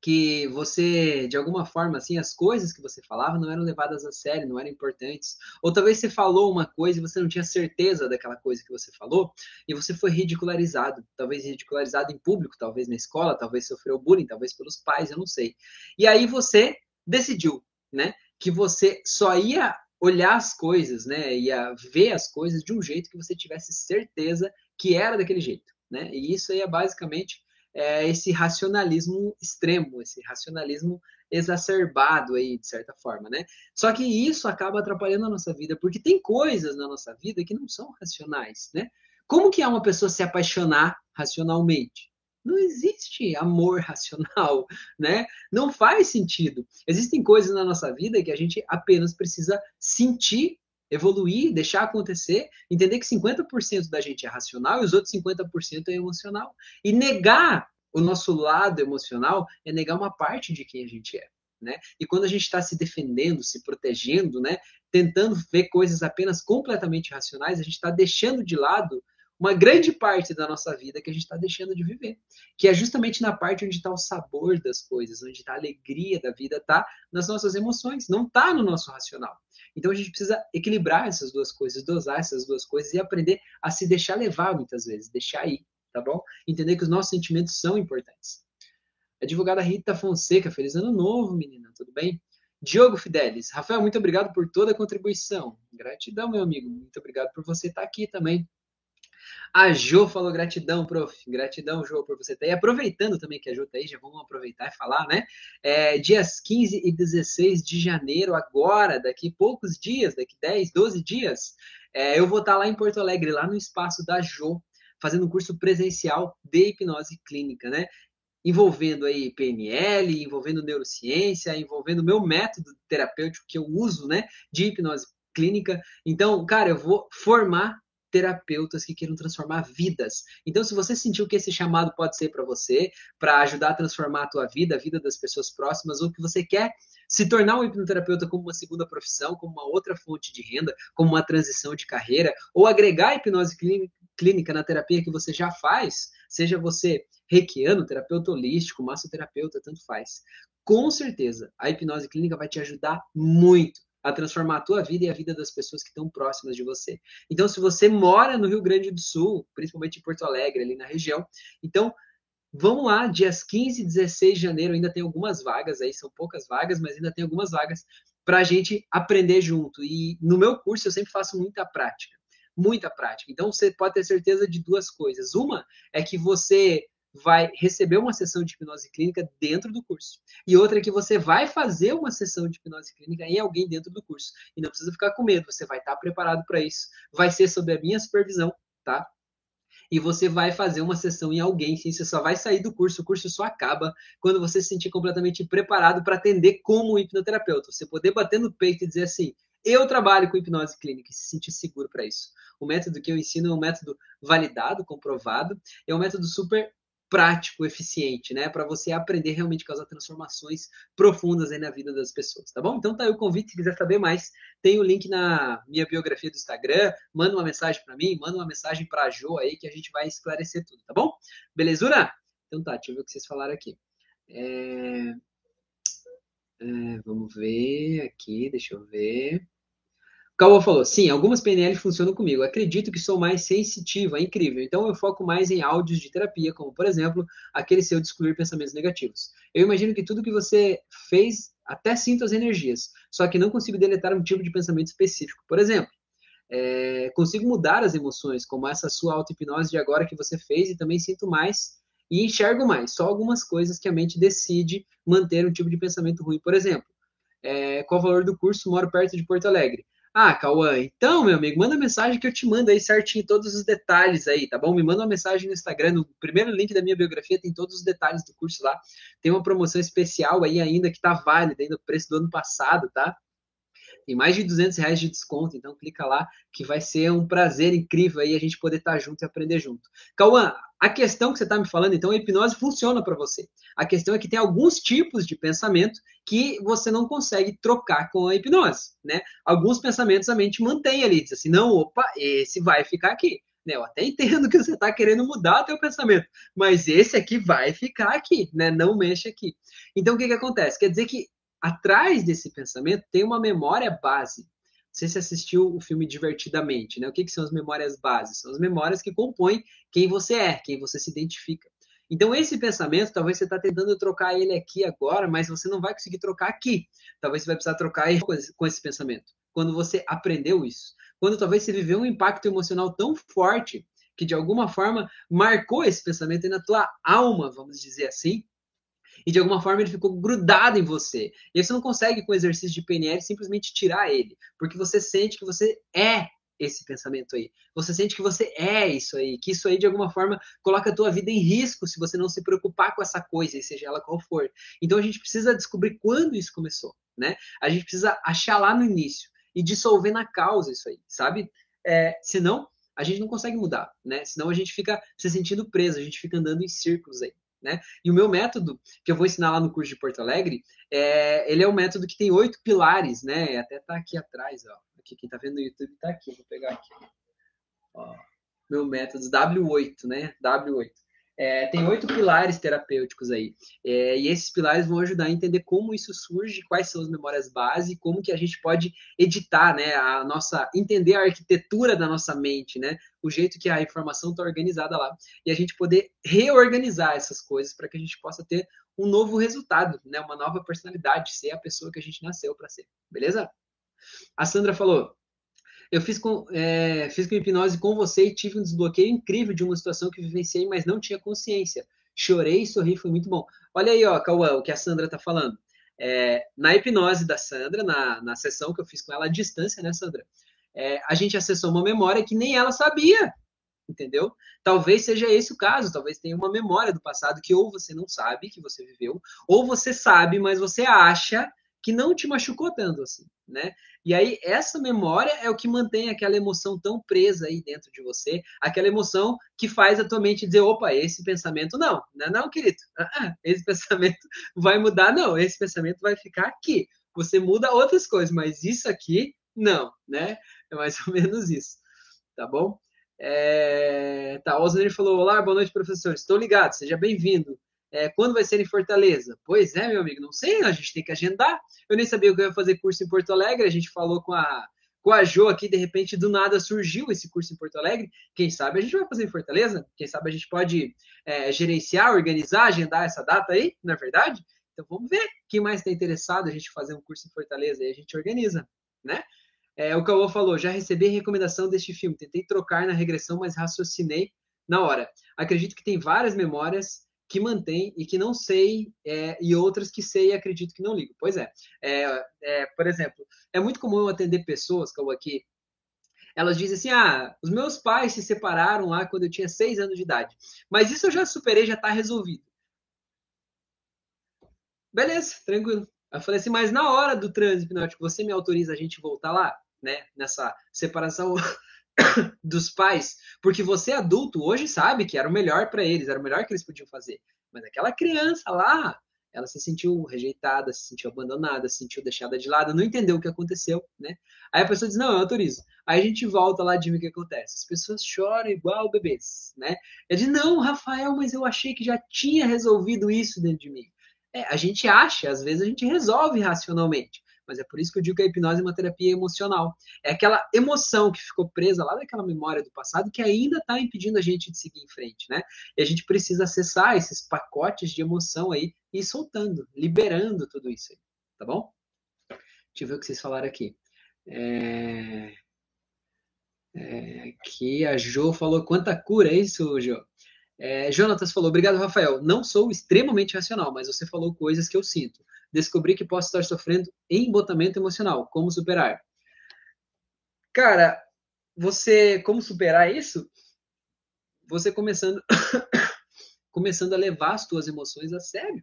Que você, de alguma forma, assim, as coisas que você falava não eram levadas a sério, não eram importantes. Ou talvez você falou uma coisa e você não tinha certeza daquela coisa que você falou e você foi ridicularizado. Talvez ridicularizado em público, talvez na escola, talvez sofreu bullying, talvez pelos pais, eu não sei. E aí você decidiu, né, que você só ia olhar as coisas, né, e a ver as coisas de um jeito que você tivesse certeza que era daquele jeito, né? E isso aí é basicamente é, esse racionalismo extremo, esse racionalismo exacerbado aí, de certa forma, né? Só que isso acaba atrapalhando a nossa vida, porque tem coisas na nossa vida que não são racionais, né? Como que é uma pessoa se apaixonar racionalmente? Não existe amor racional, né? Não faz sentido. Existem coisas na nossa vida que a gente apenas precisa sentir, evoluir, deixar acontecer, entender que 50% da gente é racional e os outros 50% é emocional. E negar o nosso lado emocional é negar uma parte de quem a gente é. Né? E quando a gente está se defendendo, se protegendo, né, tentando ver coisas apenas completamente racionais, a gente está deixando de lado uma grande parte da nossa vida que a gente está deixando de viver, que é justamente na parte onde está o sabor das coisas, onde está a alegria da vida, está nas nossas emoções, não está no nosso racional. Então a gente precisa equilibrar essas duas coisas, dosar essas duas coisas e aprender a se deixar levar muitas vezes, deixar ir, tá bom? Entender que os nossos sentimentos são importantes. Advogada Rita Fonseca, feliz ano novo, menina, tudo bem? Diogo Fidelis, Rafael, muito obrigado por toda a contribuição. Gratidão, meu amigo. Muito obrigado por você estar aqui também. A Jo falou gratidão, prof. Gratidão, Jo, por você estar aí. Aproveitando também que a Jo está aí, já vamos aproveitar e falar, né? É, dias 15 e 16 de janeiro, agora, daqui poucos dias, daqui 10, 12 dias, é, eu vou estar lá em Porto Alegre, lá no espaço da Jo, fazendo um curso presencial de hipnose clínica, né? envolvendo aí PNL, envolvendo neurociência, envolvendo o meu método terapêutico que eu uso, né, de hipnose clínica. Então, cara, eu vou formar terapeutas que queiram transformar vidas. Então, se você sentiu que esse chamado pode ser para você, para ajudar a transformar a tua vida, a vida das pessoas próximas, ou que você quer se tornar um hipnoterapeuta como uma segunda profissão, como uma outra fonte de renda, como uma transição de carreira, ou agregar a hipnose clínica na terapia que você já faz, seja você reikiano, terapeuta holístico, massoterapeuta, tanto faz. Com certeza, a hipnose clínica vai te ajudar muito a transformar a tua vida e a vida das pessoas que estão próximas de você. Então, se você mora no Rio Grande do Sul, principalmente em Porto Alegre, ali na região, então Vamos lá, dias 15 e 16 de janeiro, ainda tem algumas vagas aí, são poucas vagas, mas ainda tem algumas vagas para a gente aprender junto. E no meu curso eu sempre faço muita prática, muita prática. Então você pode ter certeza de duas coisas. Uma é que você vai receber uma sessão de hipnose clínica dentro do curso. E outra é que você vai fazer uma sessão de hipnose clínica em alguém dentro do curso. E não precisa ficar com medo, você vai estar preparado para isso. Vai ser sob a minha supervisão, tá? e você vai fazer uma sessão em alguém, sim, você só vai sair do curso, o curso só acaba quando você se sentir completamente preparado para atender como hipnoterapeuta. Você poder bater no peito e dizer assim: eu trabalho com hipnose clínica e se sentir seguro para isso. O método que eu ensino é um método validado, comprovado, é um método super prático, eficiente, né? Para você aprender realmente a causar transformações profundas aí na vida das pessoas, tá bom? Então tá aí o convite, se quiser saber mais, tem o link na minha biografia do Instagram, manda uma mensagem para mim, manda uma mensagem para a Jo aí que a gente vai esclarecer tudo, tá bom? Belezura? Então tá, deixa eu ver o que vocês falaram aqui. É... É, vamos ver aqui, deixa eu ver. Cauã falou, sim, algumas PNL funcionam comigo. Acredito que sou mais sensitiva, é incrível. Então eu foco mais em áudios de terapia, como por exemplo, aquele seu de excluir pensamentos negativos. Eu imagino que tudo que você fez, até sinto as energias, só que não consigo deletar um tipo de pensamento específico. Por exemplo, é, consigo mudar as emoções, como essa sua auto-hipnose de agora que você fez, e também sinto mais e enxergo mais. Só algumas coisas que a mente decide manter um tipo de pensamento ruim. Por exemplo, é, qual o valor do curso? Moro perto de Porto Alegre. Ah, Cauã, então, meu amigo, manda mensagem que eu te mando aí certinho todos os detalhes aí, tá bom? Me manda uma mensagem no Instagram, no primeiro link da minha biografia tem todos os detalhes do curso lá. Tem uma promoção especial aí ainda que tá válida ainda o preço do ano passado, tá? Tem mais de 200 reais de desconto, então clica lá que vai ser um prazer incrível aí a gente poder estar junto e aprender junto. Cauã, a questão que você está me falando, então, a hipnose funciona para você. A questão é que tem alguns tipos de pensamento que você não consegue trocar com a hipnose, né? Alguns pensamentos a mente mantém ali, diz assim, não, opa, esse vai ficar aqui. Né? Eu até entendo que você está querendo mudar o teu pensamento, mas esse aqui vai ficar aqui, né? Não mexe aqui. Então, o que, que acontece? Quer dizer que atrás desse pensamento tem uma memória base. Não sei se assistiu o filme Divertidamente, né? O que, que são as memórias bases? São as memórias que compõem quem você é, quem você se identifica. Então, esse pensamento, talvez você está tentando trocar ele aqui agora, mas você não vai conseguir trocar aqui. Talvez você vai precisar trocar ele com esse pensamento. Quando você aprendeu isso. Quando talvez você viveu um impacto emocional tão forte que, de alguma forma, marcou esse pensamento na tua alma, vamos dizer assim, e de alguma forma ele ficou grudado em você. E você não consegue, com o exercício de PNL, simplesmente tirar ele, porque você sente que você é esse pensamento aí. Você sente que você é isso aí, que isso aí de alguma forma coloca a tua vida em risco se você não se preocupar com essa coisa, seja ela qual for. Então a gente precisa descobrir quando isso começou, né? A gente precisa achar lá no início e dissolver na causa isso aí, sabe? É, senão a gente não consegue mudar, né? Senão a gente fica se sentindo preso, a gente fica andando em círculos aí. Né? E o meu método, que eu vou ensinar lá no curso de Porto Alegre, é, ele é um método que tem oito pilares, né? Até tá aqui atrás, ó. Aqui, quem tá vendo no YouTube tá aqui, vou pegar aqui. Ó, meu método W8, né? W8. É, tem oito pilares terapêuticos aí. É, e esses pilares vão ajudar a entender como isso surge, quais são as memórias base, como que a gente pode editar, né, a nossa, entender a arquitetura da nossa mente, né, o jeito que a informação está organizada lá, e a gente poder reorganizar essas coisas para que a gente possa ter um novo resultado, né, uma nova personalidade, ser a pessoa que a gente nasceu para ser, beleza? A Sandra falou, eu fiz com, é, fiz com hipnose com você e tive um desbloqueio incrível de uma situação que vivenciei, mas não tinha consciência. Chorei sorri, foi muito bom. Olha aí, ó, Cauã, o que a Sandra tá falando. É, na hipnose da Sandra, na, na sessão que eu fiz com ela à distância, né, Sandra? É, a gente acessou uma memória que nem ela sabia, entendeu? Talvez seja esse o caso, talvez tenha uma memória do passado que ou você não sabe que você viveu, ou você sabe, mas você acha que não te machucou tanto assim, né? E aí essa memória é o que mantém aquela emoção tão presa aí dentro de você, aquela emoção que faz a tua mente dizer, opa, esse pensamento não, não, não querido, uh -uh, esse pensamento vai mudar, não, esse pensamento vai ficar aqui. Você muda outras coisas, mas isso aqui não, né? É mais ou menos isso, tá bom? É... Tá, o Osner falou, olá, boa noite, professor, estou ligado, seja bem-vindo. É, quando vai ser em Fortaleza? Pois é, meu amigo, não sei, a gente tem que agendar. Eu nem sabia que eu ia fazer curso em Porto Alegre, a gente falou com a, com a Jo aqui, de repente, do nada surgiu esse curso em Porto Alegre. Quem sabe a gente vai fazer em Fortaleza? Quem sabe a gente pode é, gerenciar, organizar, agendar essa data aí, não é verdade? Então vamos ver quem mais está interessado a gente fazer um curso em Fortaleza e a gente organiza, né? É, o Cauô falou, já recebi recomendação deste filme, tentei trocar na regressão, mas raciocinei na hora. Acredito que tem várias memórias que mantém e que não sei, é, e outras que sei e acredito que não ligo. Pois é, é, é por exemplo, é muito comum eu atender pessoas, como aqui, elas dizem assim: ah, os meus pais se separaram lá quando eu tinha seis anos de idade. Mas isso eu já superei, já está resolvido. Beleza, tranquilo. Eu falei assim, mas na hora do trânsito hipnótico, você me autoriza a gente voltar lá, né? Nessa separação dos pais, porque você adulto hoje sabe que era o melhor para eles, era o melhor que eles podiam fazer. Mas aquela criança lá, ela se sentiu rejeitada, se sentiu abandonada, se sentiu deixada de lado, não entendeu o que aconteceu, né? Aí a pessoa diz: "Não, eu autorizo". Aí a gente volta lá de o que acontece. As pessoas choram igual bebês, né? Ele diz: "Não, Rafael, mas eu achei que já tinha resolvido isso dentro de mim". É, a gente acha, às vezes a gente resolve racionalmente. Mas é por isso que eu digo que a hipnose é uma terapia emocional. É aquela emoção que ficou presa lá daquela memória do passado que ainda está impedindo a gente de seguir em frente, né? E a gente precisa acessar esses pacotes de emoção aí e ir soltando, liberando tudo isso aí, tá bom? Deixa eu ver o que vocês falaram aqui. É... É, aqui a Jo falou quanta cura, é isso, Jo? É, Jonatas falou, obrigado, Rafael. Não sou extremamente racional, mas você falou coisas que eu sinto descobri que posso estar sofrendo embotamento emocional. Como superar? Cara, você como superar isso? Você começando começando a levar as tuas emoções a sério.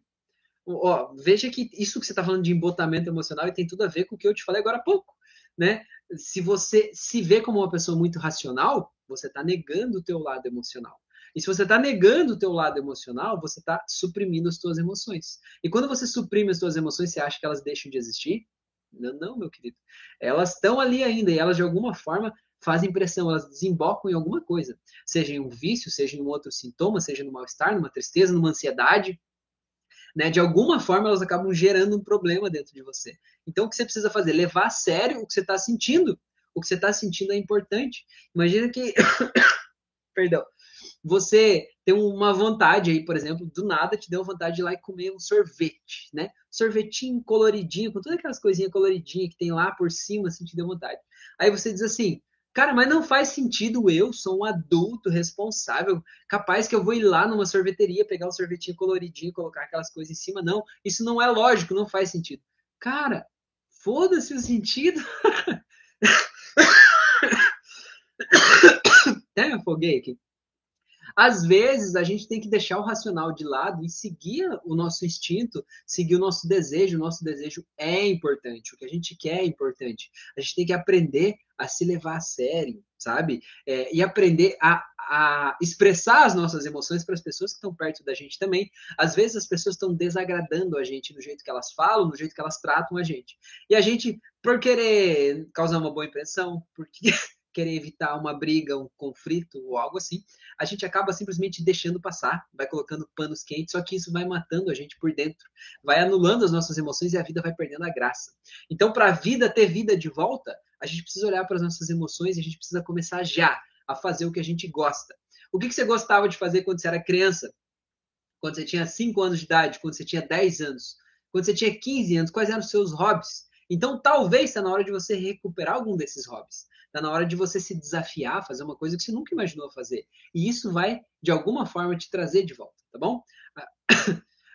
Ó, veja que isso que você está falando de embotamento emocional tem tudo a ver com o que eu te falei agora há pouco, né? Se você se vê como uma pessoa muito racional, você está negando o teu lado emocional. E se você está negando o teu lado emocional, você está suprimindo as tuas emoções. E quando você suprime as tuas emoções, você acha que elas deixam de existir? Não, não meu querido. Elas estão ali ainda e elas, de alguma forma, fazem pressão, elas desembocam em alguma coisa. Seja em um vício, seja em um outro sintoma, seja no mal-estar, numa tristeza, numa ansiedade. Né? De alguma forma, elas acabam gerando um problema dentro de você. Então, o que você precisa fazer? Levar a sério o que você está sentindo. O que você está sentindo é importante. Imagina que. Perdão você tem uma vontade aí, por exemplo, do nada te deu vontade de ir lá e comer um sorvete, né? Sorvetinho coloridinho, com todas aquelas coisinhas coloridinhas que tem lá por cima, assim, te deu vontade. Aí você diz assim, cara, mas não faz sentido eu, sou um adulto responsável, capaz que eu vou ir lá numa sorveteria, pegar um sorvetinho coloridinho, colocar aquelas coisas em cima. Não, isso não é lógico, não faz sentido. Cara, foda-se o sentido. Até me afoguei aqui. Às vezes, a gente tem que deixar o racional de lado e seguir o nosso instinto, seguir o nosso desejo. O nosso desejo é importante, o que a gente quer é importante. A gente tem que aprender a se levar a sério, sabe? É, e aprender a, a expressar as nossas emoções para as pessoas que estão perto da gente também. Às vezes as pessoas estão desagradando a gente no jeito que elas falam, no jeito que elas tratam a gente. E a gente, por querer causar uma boa impressão, porque querer evitar uma briga, um conflito ou algo assim, a gente acaba simplesmente deixando passar, vai colocando panos quentes, só que isso vai matando a gente por dentro, vai anulando as nossas emoções e a vida vai perdendo a graça. Então, para a vida ter vida de volta, a gente precisa olhar para as nossas emoções e a gente precisa começar já a fazer o que a gente gosta. O que, que você gostava de fazer quando você era criança? Quando você tinha 5 anos de idade, quando você tinha 10 anos, quando você tinha 15 anos, quais eram os seus hobbies? Então, talvez está na hora de você recuperar algum desses hobbies. Está na hora de você se desafiar, fazer uma coisa que você nunca imaginou fazer. E isso vai, de alguma forma, te trazer de volta, tá bom?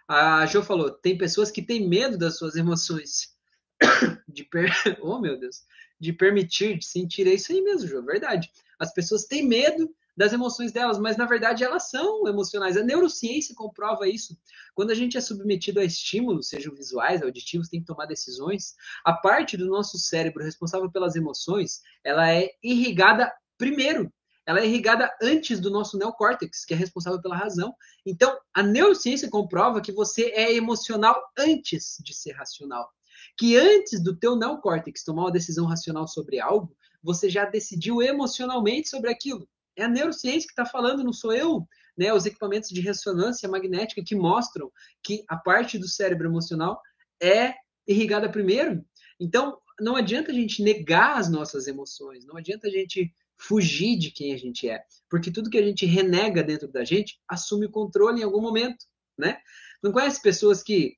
A Jo falou: tem pessoas que têm medo das suas emoções. De per... Oh, meu Deus. De permitir, de sentir. É isso aí mesmo, Jo, verdade. As pessoas têm medo das emoções delas, mas na verdade elas são emocionais. A neurociência comprova isso. Quando a gente é submetido a estímulos, sejam visuais, auditivos, tem que tomar decisões, a parte do nosso cérebro responsável pelas emoções, ela é irrigada primeiro. Ela é irrigada antes do nosso neocórtex, que é responsável pela razão. Então, a neurociência comprova que você é emocional antes de ser racional. Que antes do teu neocórtex tomar uma decisão racional sobre algo, você já decidiu emocionalmente sobre aquilo. É a neurociência que está falando, não sou eu. Né? Os equipamentos de ressonância magnética que mostram que a parte do cérebro emocional é irrigada primeiro. Então, não adianta a gente negar as nossas emoções, não adianta a gente fugir de quem a gente é, porque tudo que a gente renega dentro da gente assume o controle em algum momento, né? Não conhece pessoas que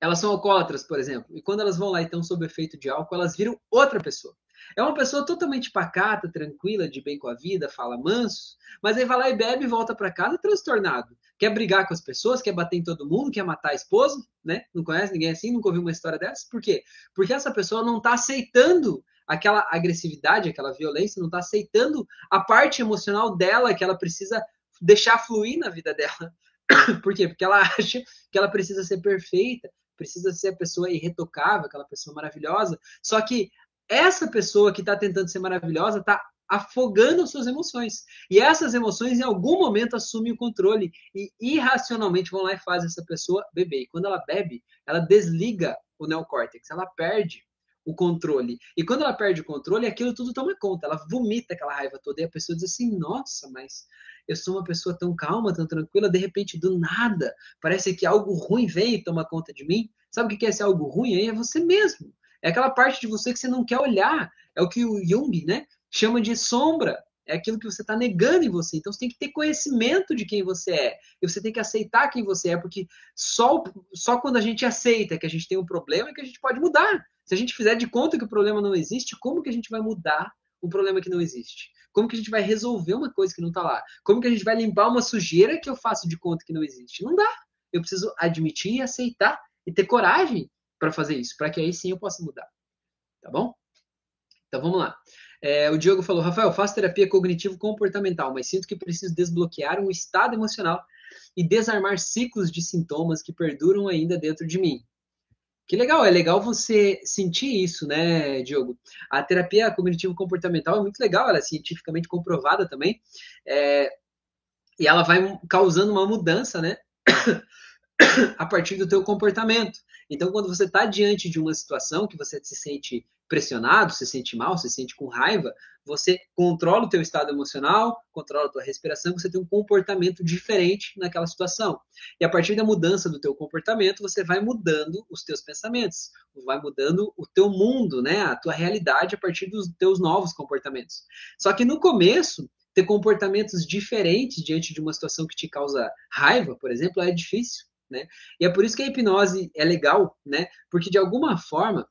elas são alcoólatras, por exemplo, e quando elas vão lá e estão sob efeito de álcool, elas viram outra pessoa. É uma pessoa totalmente pacata, tranquila, de bem com a vida, fala manso, mas aí vai lá e bebe e volta para casa transtornado. Quer brigar com as pessoas, quer bater em todo mundo, quer matar a esposa, né? Não conhece ninguém assim, nunca ouviu uma história dessa. Por quê? Porque essa pessoa não está aceitando aquela agressividade, aquela violência, não está aceitando a parte emocional dela que ela precisa deixar fluir na vida dela. Por quê? Porque ela acha que ela precisa ser perfeita, precisa ser a pessoa irretocável, aquela pessoa maravilhosa. Só que essa pessoa que está tentando ser maravilhosa está afogando as suas emoções. E essas emoções, em algum momento, assumem o controle e irracionalmente vão lá e fazem essa pessoa beber. E quando ela bebe, ela desliga o neocórtex, ela perde o controle. E quando ela perde o controle, aquilo tudo toma conta, ela vomita aquela raiva toda. E a pessoa diz assim: nossa, mas eu sou uma pessoa tão calma, tão tranquila, de repente, do nada, parece que algo ruim vem e toma conta de mim. Sabe o que é esse algo ruim? Aí é você mesmo. É aquela parte de você que você não quer olhar. É o que o Jung né, chama de sombra. É aquilo que você está negando em você. Então você tem que ter conhecimento de quem você é. E você tem que aceitar quem você é, porque só, só quando a gente aceita que a gente tem um problema é que a gente pode mudar. Se a gente fizer de conta que o problema não existe, como que a gente vai mudar um problema que não existe? Como que a gente vai resolver uma coisa que não está lá? Como que a gente vai limpar uma sujeira que eu faço de conta que não existe? Não dá. Eu preciso admitir e aceitar e ter coragem para fazer isso, para que aí sim eu possa mudar. Tá bom? Então vamos lá. É, o Diogo falou: Rafael, faço terapia cognitivo-comportamental, mas sinto que preciso desbloquear um estado emocional e desarmar ciclos de sintomas que perduram ainda dentro de mim. Que legal, é legal você sentir isso, né, Diogo? A terapia cognitivo-comportamental é muito legal, ela é cientificamente comprovada também, é, e ela vai causando uma mudança, né, a partir do teu comportamento. Então, quando você está diante de uma situação que você se sente pressionado, se sente mal, se sente com raiva, você controla o teu estado emocional, controla a tua respiração, você tem um comportamento diferente naquela situação. E a partir da mudança do teu comportamento, você vai mudando os teus pensamentos, vai mudando o teu mundo, né, a tua realidade a partir dos teus novos comportamentos. Só que no começo, ter comportamentos diferentes diante de uma situação que te causa raiva, por exemplo, é difícil. Né? E é por isso que a hipnose é legal, né? Porque de alguma forma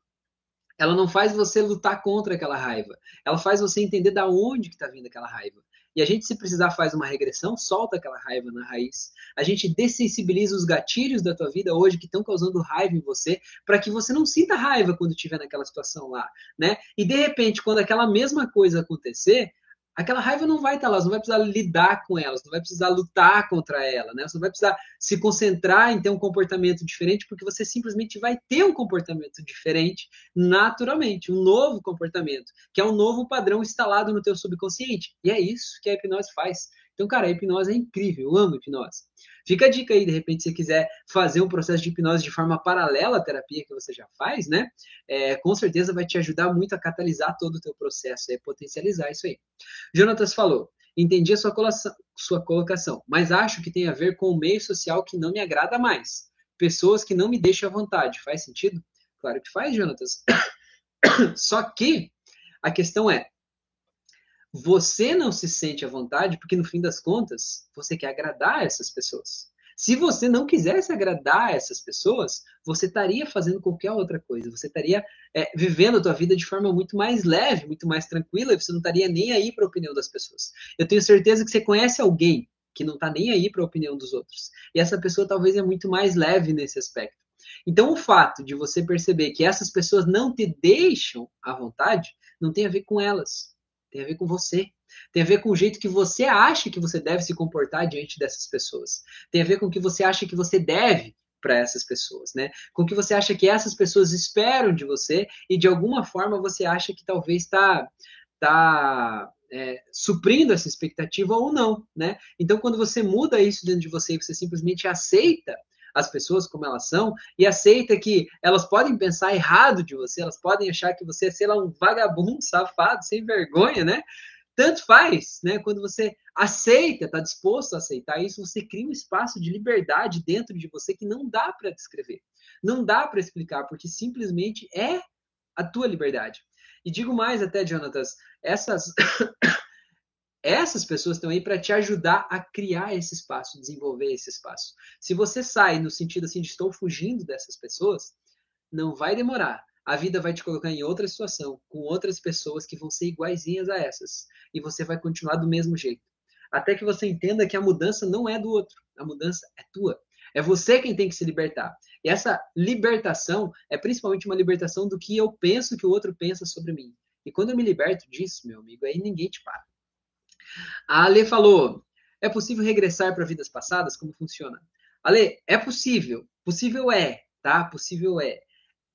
ela não faz você lutar contra aquela raiva. Ela faz você entender da onde que está vindo aquela raiva. E a gente, se precisar, faz uma regressão, solta aquela raiva na raiz. A gente dessensibiliza os gatilhos da tua vida hoje que estão causando raiva em você, para que você não sinta raiva quando estiver naquela situação lá, né? E de repente, quando aquela mesma coisa acontecer, aquela raiva não vai estar lá, você não vai precisar lidar com ela, você não vai precisar lutar contra ela, né? Você não vai precisar se concentrar em ter um comportamento diferente, porque você simplesmente vai ter um comportamento diferente naturalmente, um novo comportamento, que é um novo padrão instalado no teu subconsciente. E é isso que a hipnose faz. Então, cara, a hipnose é incrível, eu amo hipnose. Fica a dica aí, de repente, se você quiser fazer um processo de hipnose de forma paralela à terapia que você já faz, né? É, com certeza vai te ajudar muito a catalisar todo o teu processo, e potencializar isso aí. Jonatas falou, entendi a sua colocação, sua colocação, mas acho que tem a ver com o meio social que não me agrada mais. Pessoas que não me deixam à vontade. Faz sentido? Claro que faz, Jonatas. Só que a questão é, você não se sente à vontade porque, no fim das contas, você quer agradar essas pessoas. Se você não quisesse agradar essas pessoas, você estaria fazendo qualquer outra coisa. Você estaria é, vivendo a tua vida de forma muito mais leve, muito mais tranquila, e você não estaria nem aí para a opinião das pessoas. Eu tenho certeza que você conhece alguém que não está nem aí para a opinião dos outros. E essa pessoa talvez é muito mais leve nesse aspecto. Então, o fato de você perceber que essas pessoas não te deixam à vontade, não tem a ver com elas tem a ver com você. Tem a ver com o jeito que você acha que você deve se comportar diante dessas pessoas. Tem a ver com o que você acha que você deve para essas pessoas, né? Com o que você acha que essas pessoas esperam de você e de alguma forma você acha que talvez está tá, é, suprindo essa expectativa ou não, né? Então, quando você muda isso dentro de você e você simplesmente aceita as pessoas como elas são e aceita que elas podem pensar errado de você, elas podem achar que você é, sei lá, um vagabundo, safado, sem vergonha, né? Tanto faz, né? Quando você aceita, está disposto a aceitar isso, você cria um espaço de liberdade dentro de você que não dá para descrever, não dá para explicar, porque simplesmente é a tua liberdade. E digo mais até, Jonatas, essas essas pessoas estão aí para te ajudar a criar esse espaço, desenvolver esse espaço. Se você sai no sentido assim de estou fugindo dessas pessoas, não vai demorar. A vida vai te colocar em outra situação, com outras pessoas que vão ser iguaizinhas a essas, e você vai continuar do mesmo jeito. Até que você entenda que a mudança não é do outro, a mudança é tua. É você quem tem que se libertar. E essa libertação é principalmente uma libertação do que eu penso que o outro pensa sobre mim. E quando eu me liberto disso, meu amigo, aí ninguém te para. A Ale falou: é possível regressar para vidas passadas? Como funciona? Ale, é possível. Possível é, tá? Possível é.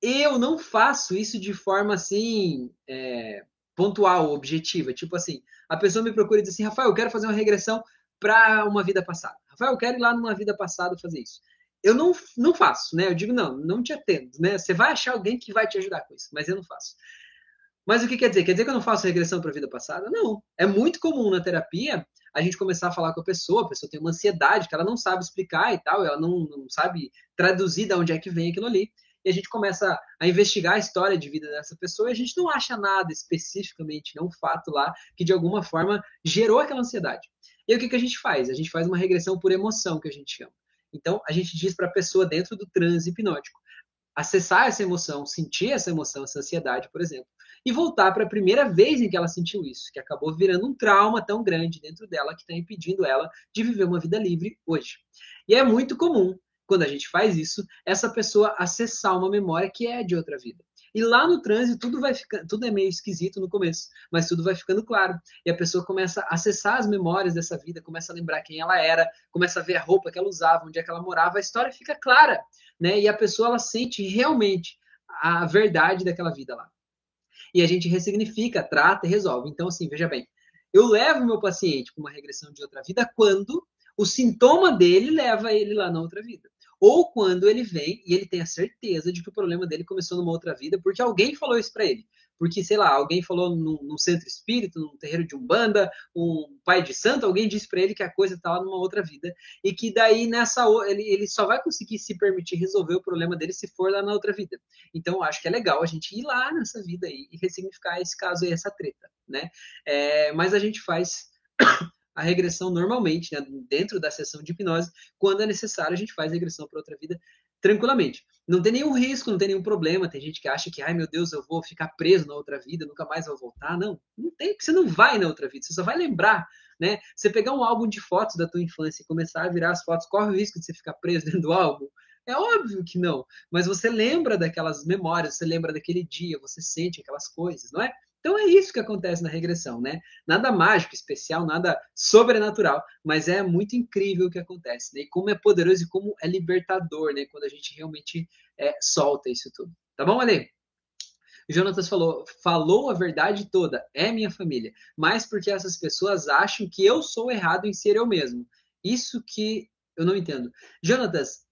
Eu não faço isso de forma assim é, pontual, objetiva. Tipo assim, a pessoa me procura e diz assim: Rafael, eu quero fazer uma regressão para uma vida passada. Rafael, eu quero ir lá numa vida passada fazer isso. Eu não, não faço, né? Eu digo, não, não te atendo, né? Você vai achar alguém que vai te ajudar com isso, mas eu não faço. Mas o que quer dizer? Quer dizer que eu não faço regressão para a vida passada? Não. É muito comum na terapia a gente começar a falar com a pessoa, a pessoa tem uma ansiedade que ela não sabe explicar e tal, ela não, não sabe traduzir de onde é que vem aquilo ali. E a gente começa a investigar a história de vida dessa pessoa e a gente não acha nada especificamente, não um fato lá que de alguma forma gerou aquela ansiedade. E o que, que a gente faz? A gente faz uma regressão por emoção, que a gente chama. Então, a gente diz para a pessoa dentro do transe hipnótico acessar essa emoção, sentir essa emoção, essa ansiedade, por exemplo, e voltar para a primeira vez em que ela sentiu isso, que acabou virando um trauma tão grande dentro dela que está impedindo ela de viver uma vida livre hoje. E é muito comum, quando a gente faz isso, essa pessoa acessar uma memória que é de outra vida. E lá no trânsito tudo vai ficando, tudo é meio esquisito no começo, mas tudo vai ficando claro. E a pessoa começa a acessar as memórias dessa vida, começa a lembrar quem ela era, começa a ver a roupa que ela usava, onde é que ela morava, a história fica clara, né? E a pessoa ela sente realmente a verdade daquela vida lá. E a gente ressignifica, trata e resolve. Então assim, veja bem, eu levo meu paciente para uma regressão de outra vida quando o sintoma dele leva ele lá na outra vida. Ou quando ele vem e ele tem a certeza de que o problema dele começou numa outra vida, porque alguém falou isso para ele. Porque, sei lá, alguém falou num, num, centro espírita, num terreiro de umbanda, um pai de santo, alguém disse para ele que a coisa estava numa outra vida. E que daí nessa ele, ele só vai conseguir se permitir resolver o problema dele se for lá na outra vida. Então, acho que é legal a gente ir lá nessa vida aí e ressignificar esse caso aí, essa treta, né? É, mas a gente faz a regressão normalmente, né, dentro da sessão de hipnose, quando é necessário, a gente faz regressão para outra vida tranquilamente. Não tem nenhum risco, não tem nenhum problema. Tem gente que acha que, ai meu Deus, eu vou ficar preso na outra vida, nunca mais vou voltar. Não, não tem, porque você não vai na outra vida, você só vai lembrar, né? Você pegar um álbum de fotos da tua infância e começar a virar as fotos, corre o risco de você ficar preso dentro do álbum? É óbvio que não, mas você lembra daquelas memórias, você lembra daquele dia, você sente aquelas coisas, não é? Então é isso que acontece na regressão, né? Nada mágico, especial, nada sobrenatural, mas é muito incrível o que acontece, né? E como é poderoso e como é libertador, né? Quando a gente realmente é, solta isso tudo. Tá bom, Ale? Jonatas falou, falou a verdade toda, é minha família, mas porque essas pessoas acham que eu sou errado em ser eu mesmo. Isso que eu não entendo. Jonatas,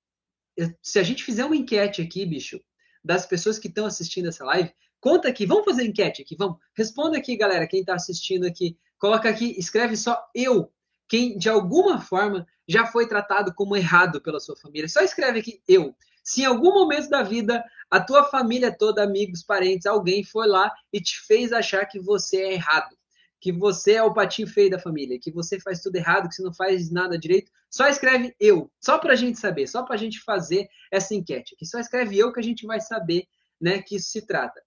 se a gente fizer uma enquete aqui, bicho, das pessoas que estão assistindo essa live, Conta aqui, vamos fazer enquete aqui, vamos. Responda aqui, galera, quem está assistindo aqui. Coloca aqui, escreve só eu, quem de alguma forma já foi tratado como errado pela sua família. Só escreve aqui eu. Se em algum momento da vida a tua família toda, amigos, parentes, alguém foi lá e te fez achar que você é errado, que você é o patinho feio da família, que você faz tudo errado, que você não faz nada direito, só escreve eu, só para a gente saber, só para a gente fazer essa enquete aqui. Só escreve eu que a gente vai saber, né, que isso se trata.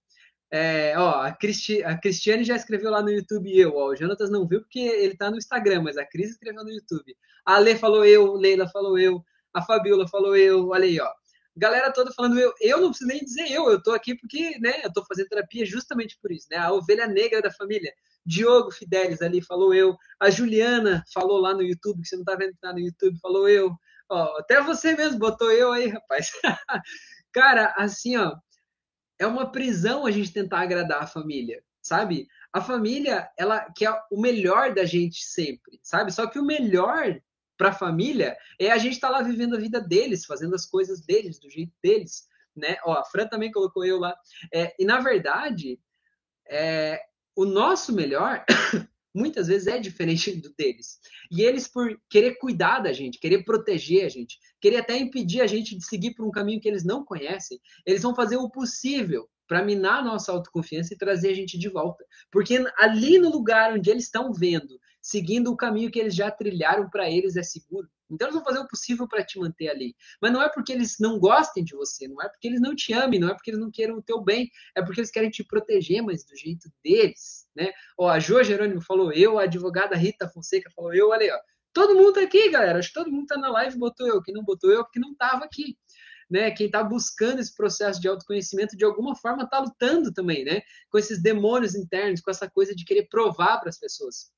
É, ó, a, Cristi, a Cristiane já escreveu lá no YouTube eu, ó, o Jonatas não viu porque ele tá no Instagram, mas a Cris escreveu no YouTube. A Lê falou eu, Leila falou eu, a Fabiola falou eu, olha aí, ó. Galera toda falando eu, eu não preciso nem dizer eu, eu tô aqui porque, né, eu tô fazendo terapia justamente por isso, né, a ovelha negra da família. Diogo Fidelis ali falou eu, a Juliana falou lá no YouTube, que você não tá vendo que tá no YouTube, falou eu, ó, até você mesmo botou eu aí, rapaz. Cara, assim, ó, é uma prisão a gente tentar agradar a família, sabe? A família, ela quer o melhor da gente sempre, sabe? Só que o melhor para a família é a gente estar tá lá vivendo a vida deles, fazendo as coisas deles, do jeito deles, né? Ó, a Fran também colocou eu lá. É, e na verdade, é, o nosso melhor muitas vezes é diferente do deles. E eles, por querer cuidar da gente, querer proteger a gente, querer até impedir a gente de seguir por um caminho que eles não conhecem, eles vão fazer o possível para minar a nossa autoconfiança e trazer a gente de volta. Porque ali no lugar onde eles estão vendo, seguindo o caminho que eles já trilharam para eles é seguro. Então eles vão fazer o possível para te manter ali. Mas não é porque eles não gostem de você, não é porque eles não te amem, não é porque eles não queiram o teu bem, é porque eles querem te proteger, mas do jeito deles, né? Ó, a Jo Jerônimo falou eu, a advogada Rita Fonseca falou eu, olha aí, ó. Todo mundo tá aqui, galera. Acho que todo mundo tá na live botou eu. Quem não botou eu, porque não tava aqui. Né, quem está buscando esse processo de autoconhecimento, de alguma forma está lutando também, né? Com esses demônios internos, com essa coisa de querer provar para as pessoas.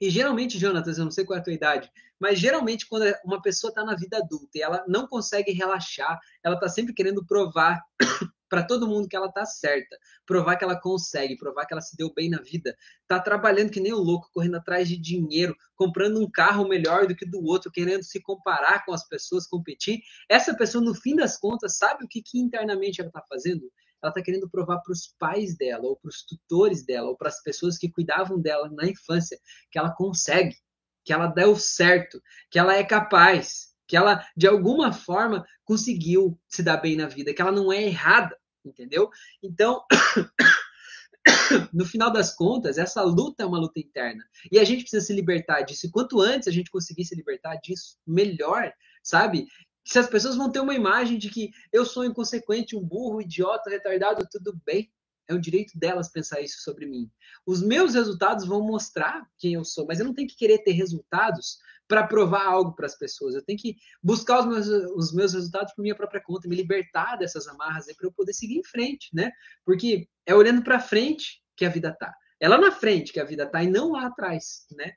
E geralmente, Jonatas, eu não sei qual é a tua idade, mas geralmente quando uma pessoa está na vida adulta e ela não consegue relaxar, ela está sempre querendo provar para todo mundo que ela está certa, provar que ela consegue, provar que ela se deu bem na vida, tá trabalhando que nem um louco, correndo atrás de dinheiro, comprando um carro melhor do que do outro, querendo se comparar com as pessoas, competir. Essa pessoa, no fim das contas, sabe o que, que internamente ela está fazendo? ela está querendo provar para os pais dela, ou para os tutores dela, ou para as pessoas que cuidavam dela na infância, que ela consegue, que ela deu certo, que ela é capaz, que ela, de alguma forma, conseguiu se dar bem na vida, que ela não é errada, entendeu? Então. no final das contas, essa luta é uma luta interna. E a gente precisa se libertar disso. E quanto antes a gente conseguir se libertar disso, melhor, sabe? se as pessoas vão ter uma imagem de que eu sou inconsequente, um burro, idiota, retardado, tudo bem. É o direito delas pensar isso sobre mim. Os meus resultados vão mostrar quem eu sou, mas eu não tenho que querer ter resultados para provar algo para as pessoas. Eu tenho que buscar os meus, os meus resultados por minha própria conta, me libertar dessas amarras para eu poder seguir em frente, né? Porque é olhando para frente que a vida tá. É lá na frente que a vida tá e não lá atrás, né?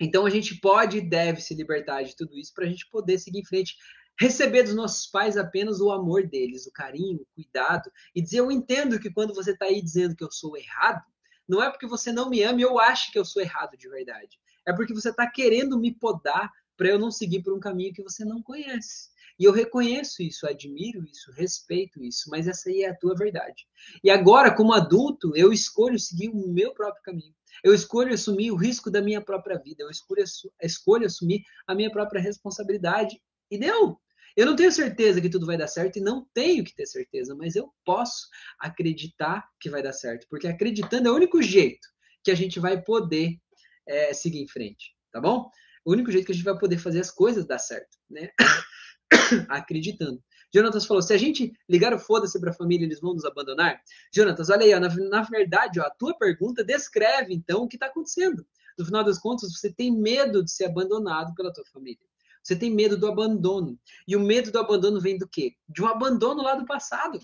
Então a gente pode e deve se libertar de tudo isso para a gente poder seguir em frente receber dos nossos pais apenas o amor deles, o carinho, o cuidado, e dizer: Eu entendo que quando você está aí dizendo que eu sou errado, não é porque você não me ama e eu acho que eu sou errado de verdade. É porque você está querendo me podar para eu não seguir por um caminho que você não conhece. E eu reconheço isso, admiro isso, respeito isso, mas essa aí é a tua verdade. E agora, como adulto, eu escolho seguir o meu próprio caminho. Eu escolho assumir o risco da minha própria vida. Eu escolho, escolho assumir a minha própria responsabilidade. E deu. Eu não tenho certeza que tudo vai dar certo e não tenho que ter certeza, mas eu posso acreditar que vai dar certo, porque acreditando é o único jeito que a gente vai poder é, seguir em frente, tá bom? O único jeito que a gente vai poder fazer as coisas dar certo, né? acreditando. Jonatas falou: se a gente ligar o foda-se para a família, eles vão nos abandonar? Jonatas, olha aí, ó, na, na, verdade, ó, a tua pergunta descreve então o que está acontecendo. No final das contas, você tem medo de ser abandonado pela tua família. Você tem medo do abandono. E o medo do abandono vem do quê? De um abandono lá do passado.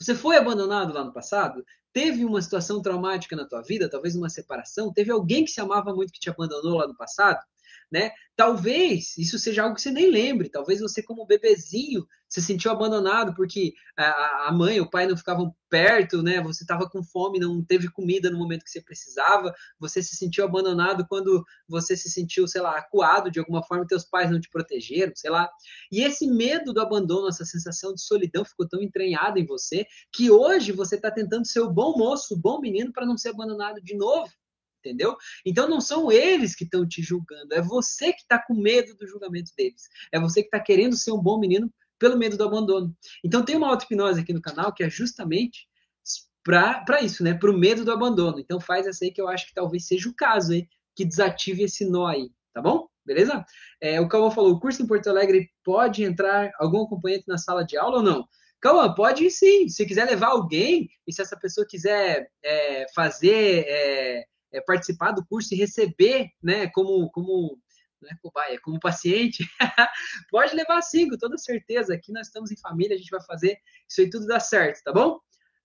Você foi abandonado lá no passado? Teve uma situação traumática na tua vida, talvez uma separação? Teve alguém que se amava muito que te abandonou lá no passado? Né? Talvez isso seja algo que você nem lembre. Talvez você, como bebezinho, se sentiu abandonado porque a, mãe, o pai não ficavam perto, né? Você estava com fome, não teve comida no momento que você precisava. Você se sentiu abandonado quando você se sentiu, sei lá, acuado de alguma forma, teus pais não te protegeram, sei lá. E esse medo do abandono, essa sensação de solidão ficou tão entranhada em você que hoje você está tentando ser o bom moço, o bom menino para não ser abandonado de novo entendeu? Então não são eles que estão te julgando, é você que está com medo do julgamento deles. É você que está querendo ser um bom menino pelo medo do abandono. Então tem uma auto-hipnose aqui no canal que é justamente para isso, né? Para o medo do abandono. Então faz essa aí que eu acho que talvez seja o caso aí, que desative esse nó aí, tá bom? Beleza? É, o Calma falou, o curso em Porto Alegre pode entrar algum acompanhante na sala de aula ou não? Calma, pode sim. Se quiser levar alguém, e se essa pessoa quiser é, fazer é, é, participar do curso e receber, né, como, como né, cobaia, como paciente, pode levar sim, com toda certeza. Aqui nós estamos em família, a gente vai fazer isso aí tudo dar certo, tá bom?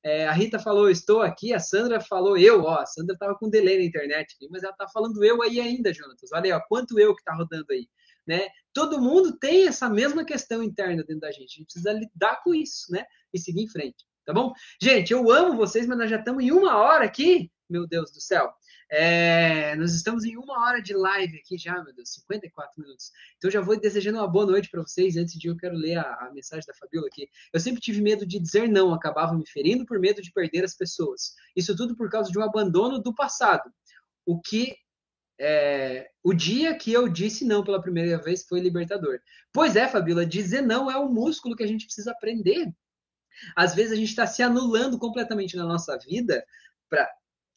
É, a Rita falou, estou aqui, a Sandra falou eu, ó, a Sandra estava com delay na internet, mas ela tá falando eu aí ainda, Jonatas. Olha aí, ó, quanto eu que tá rodando aí, né? Todo mundo tem essa mesma questão interna dentro da gente, a gente precisa lidar com isso, né? E seguir em frente, tá bom? Gente, eu amo vocês, mas nós já estamos em uma hora aqui, meu Deus do céu. É, nós estamos em uma hora de live aqui já, meu Deus, 54 minutos. Então já vou desejando uma boa noite para vocês. Antes de eu quero ler a, a, mensagem da Fabiola aqui. Eu sempre tive medo de dizer não, acabava me ferindo por medo de perder as pessoas. Isso tudo por causa de um abandono do passado. O que é, o dia que eu disse não pela primeira vez foi libertador. Pois é, Fabiola, dizer não é um músculo que a gente precisa aprender. Às vezes a gente está se anulando completamente na nossa vida para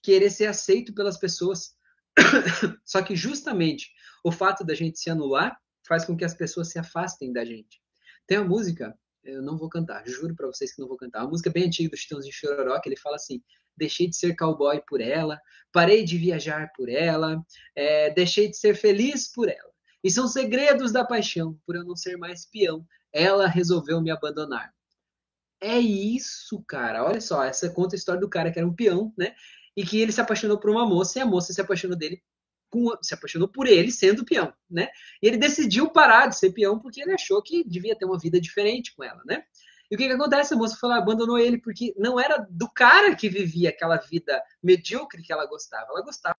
querer ser aceito pelas pessoas. Só que justamente o fato da gente se anular faz com que as pessoas se afastem da gente. Tem uma música, eu não vou cantar, juro para vocês que não vou cantar, uma música bem antiga do Chitãozinho de Chororó, que ele fala assim: deixei de ser cowboy por ela, parei de viajar por ela, é, deixei de ser feliz por ela. E são segredos da paixão, por eu não ser mais peão. Ela resolveu me abandonar. É isso, cara. Olha só, essa conta a história do cara que era um peão, né? E que ele se apaixonou por uma moça e a moça se apaixonou dele com, se apaixonou por ele sendo peão, né? E ele decidiu parar de ser peão porque ele achou que devia ter uma vida diferente com ela, né? E o que, que acontece? A moça falou, abandonou ele porque não era do cara que vivia aquela vida medíocre que ela gostava. Ela gostava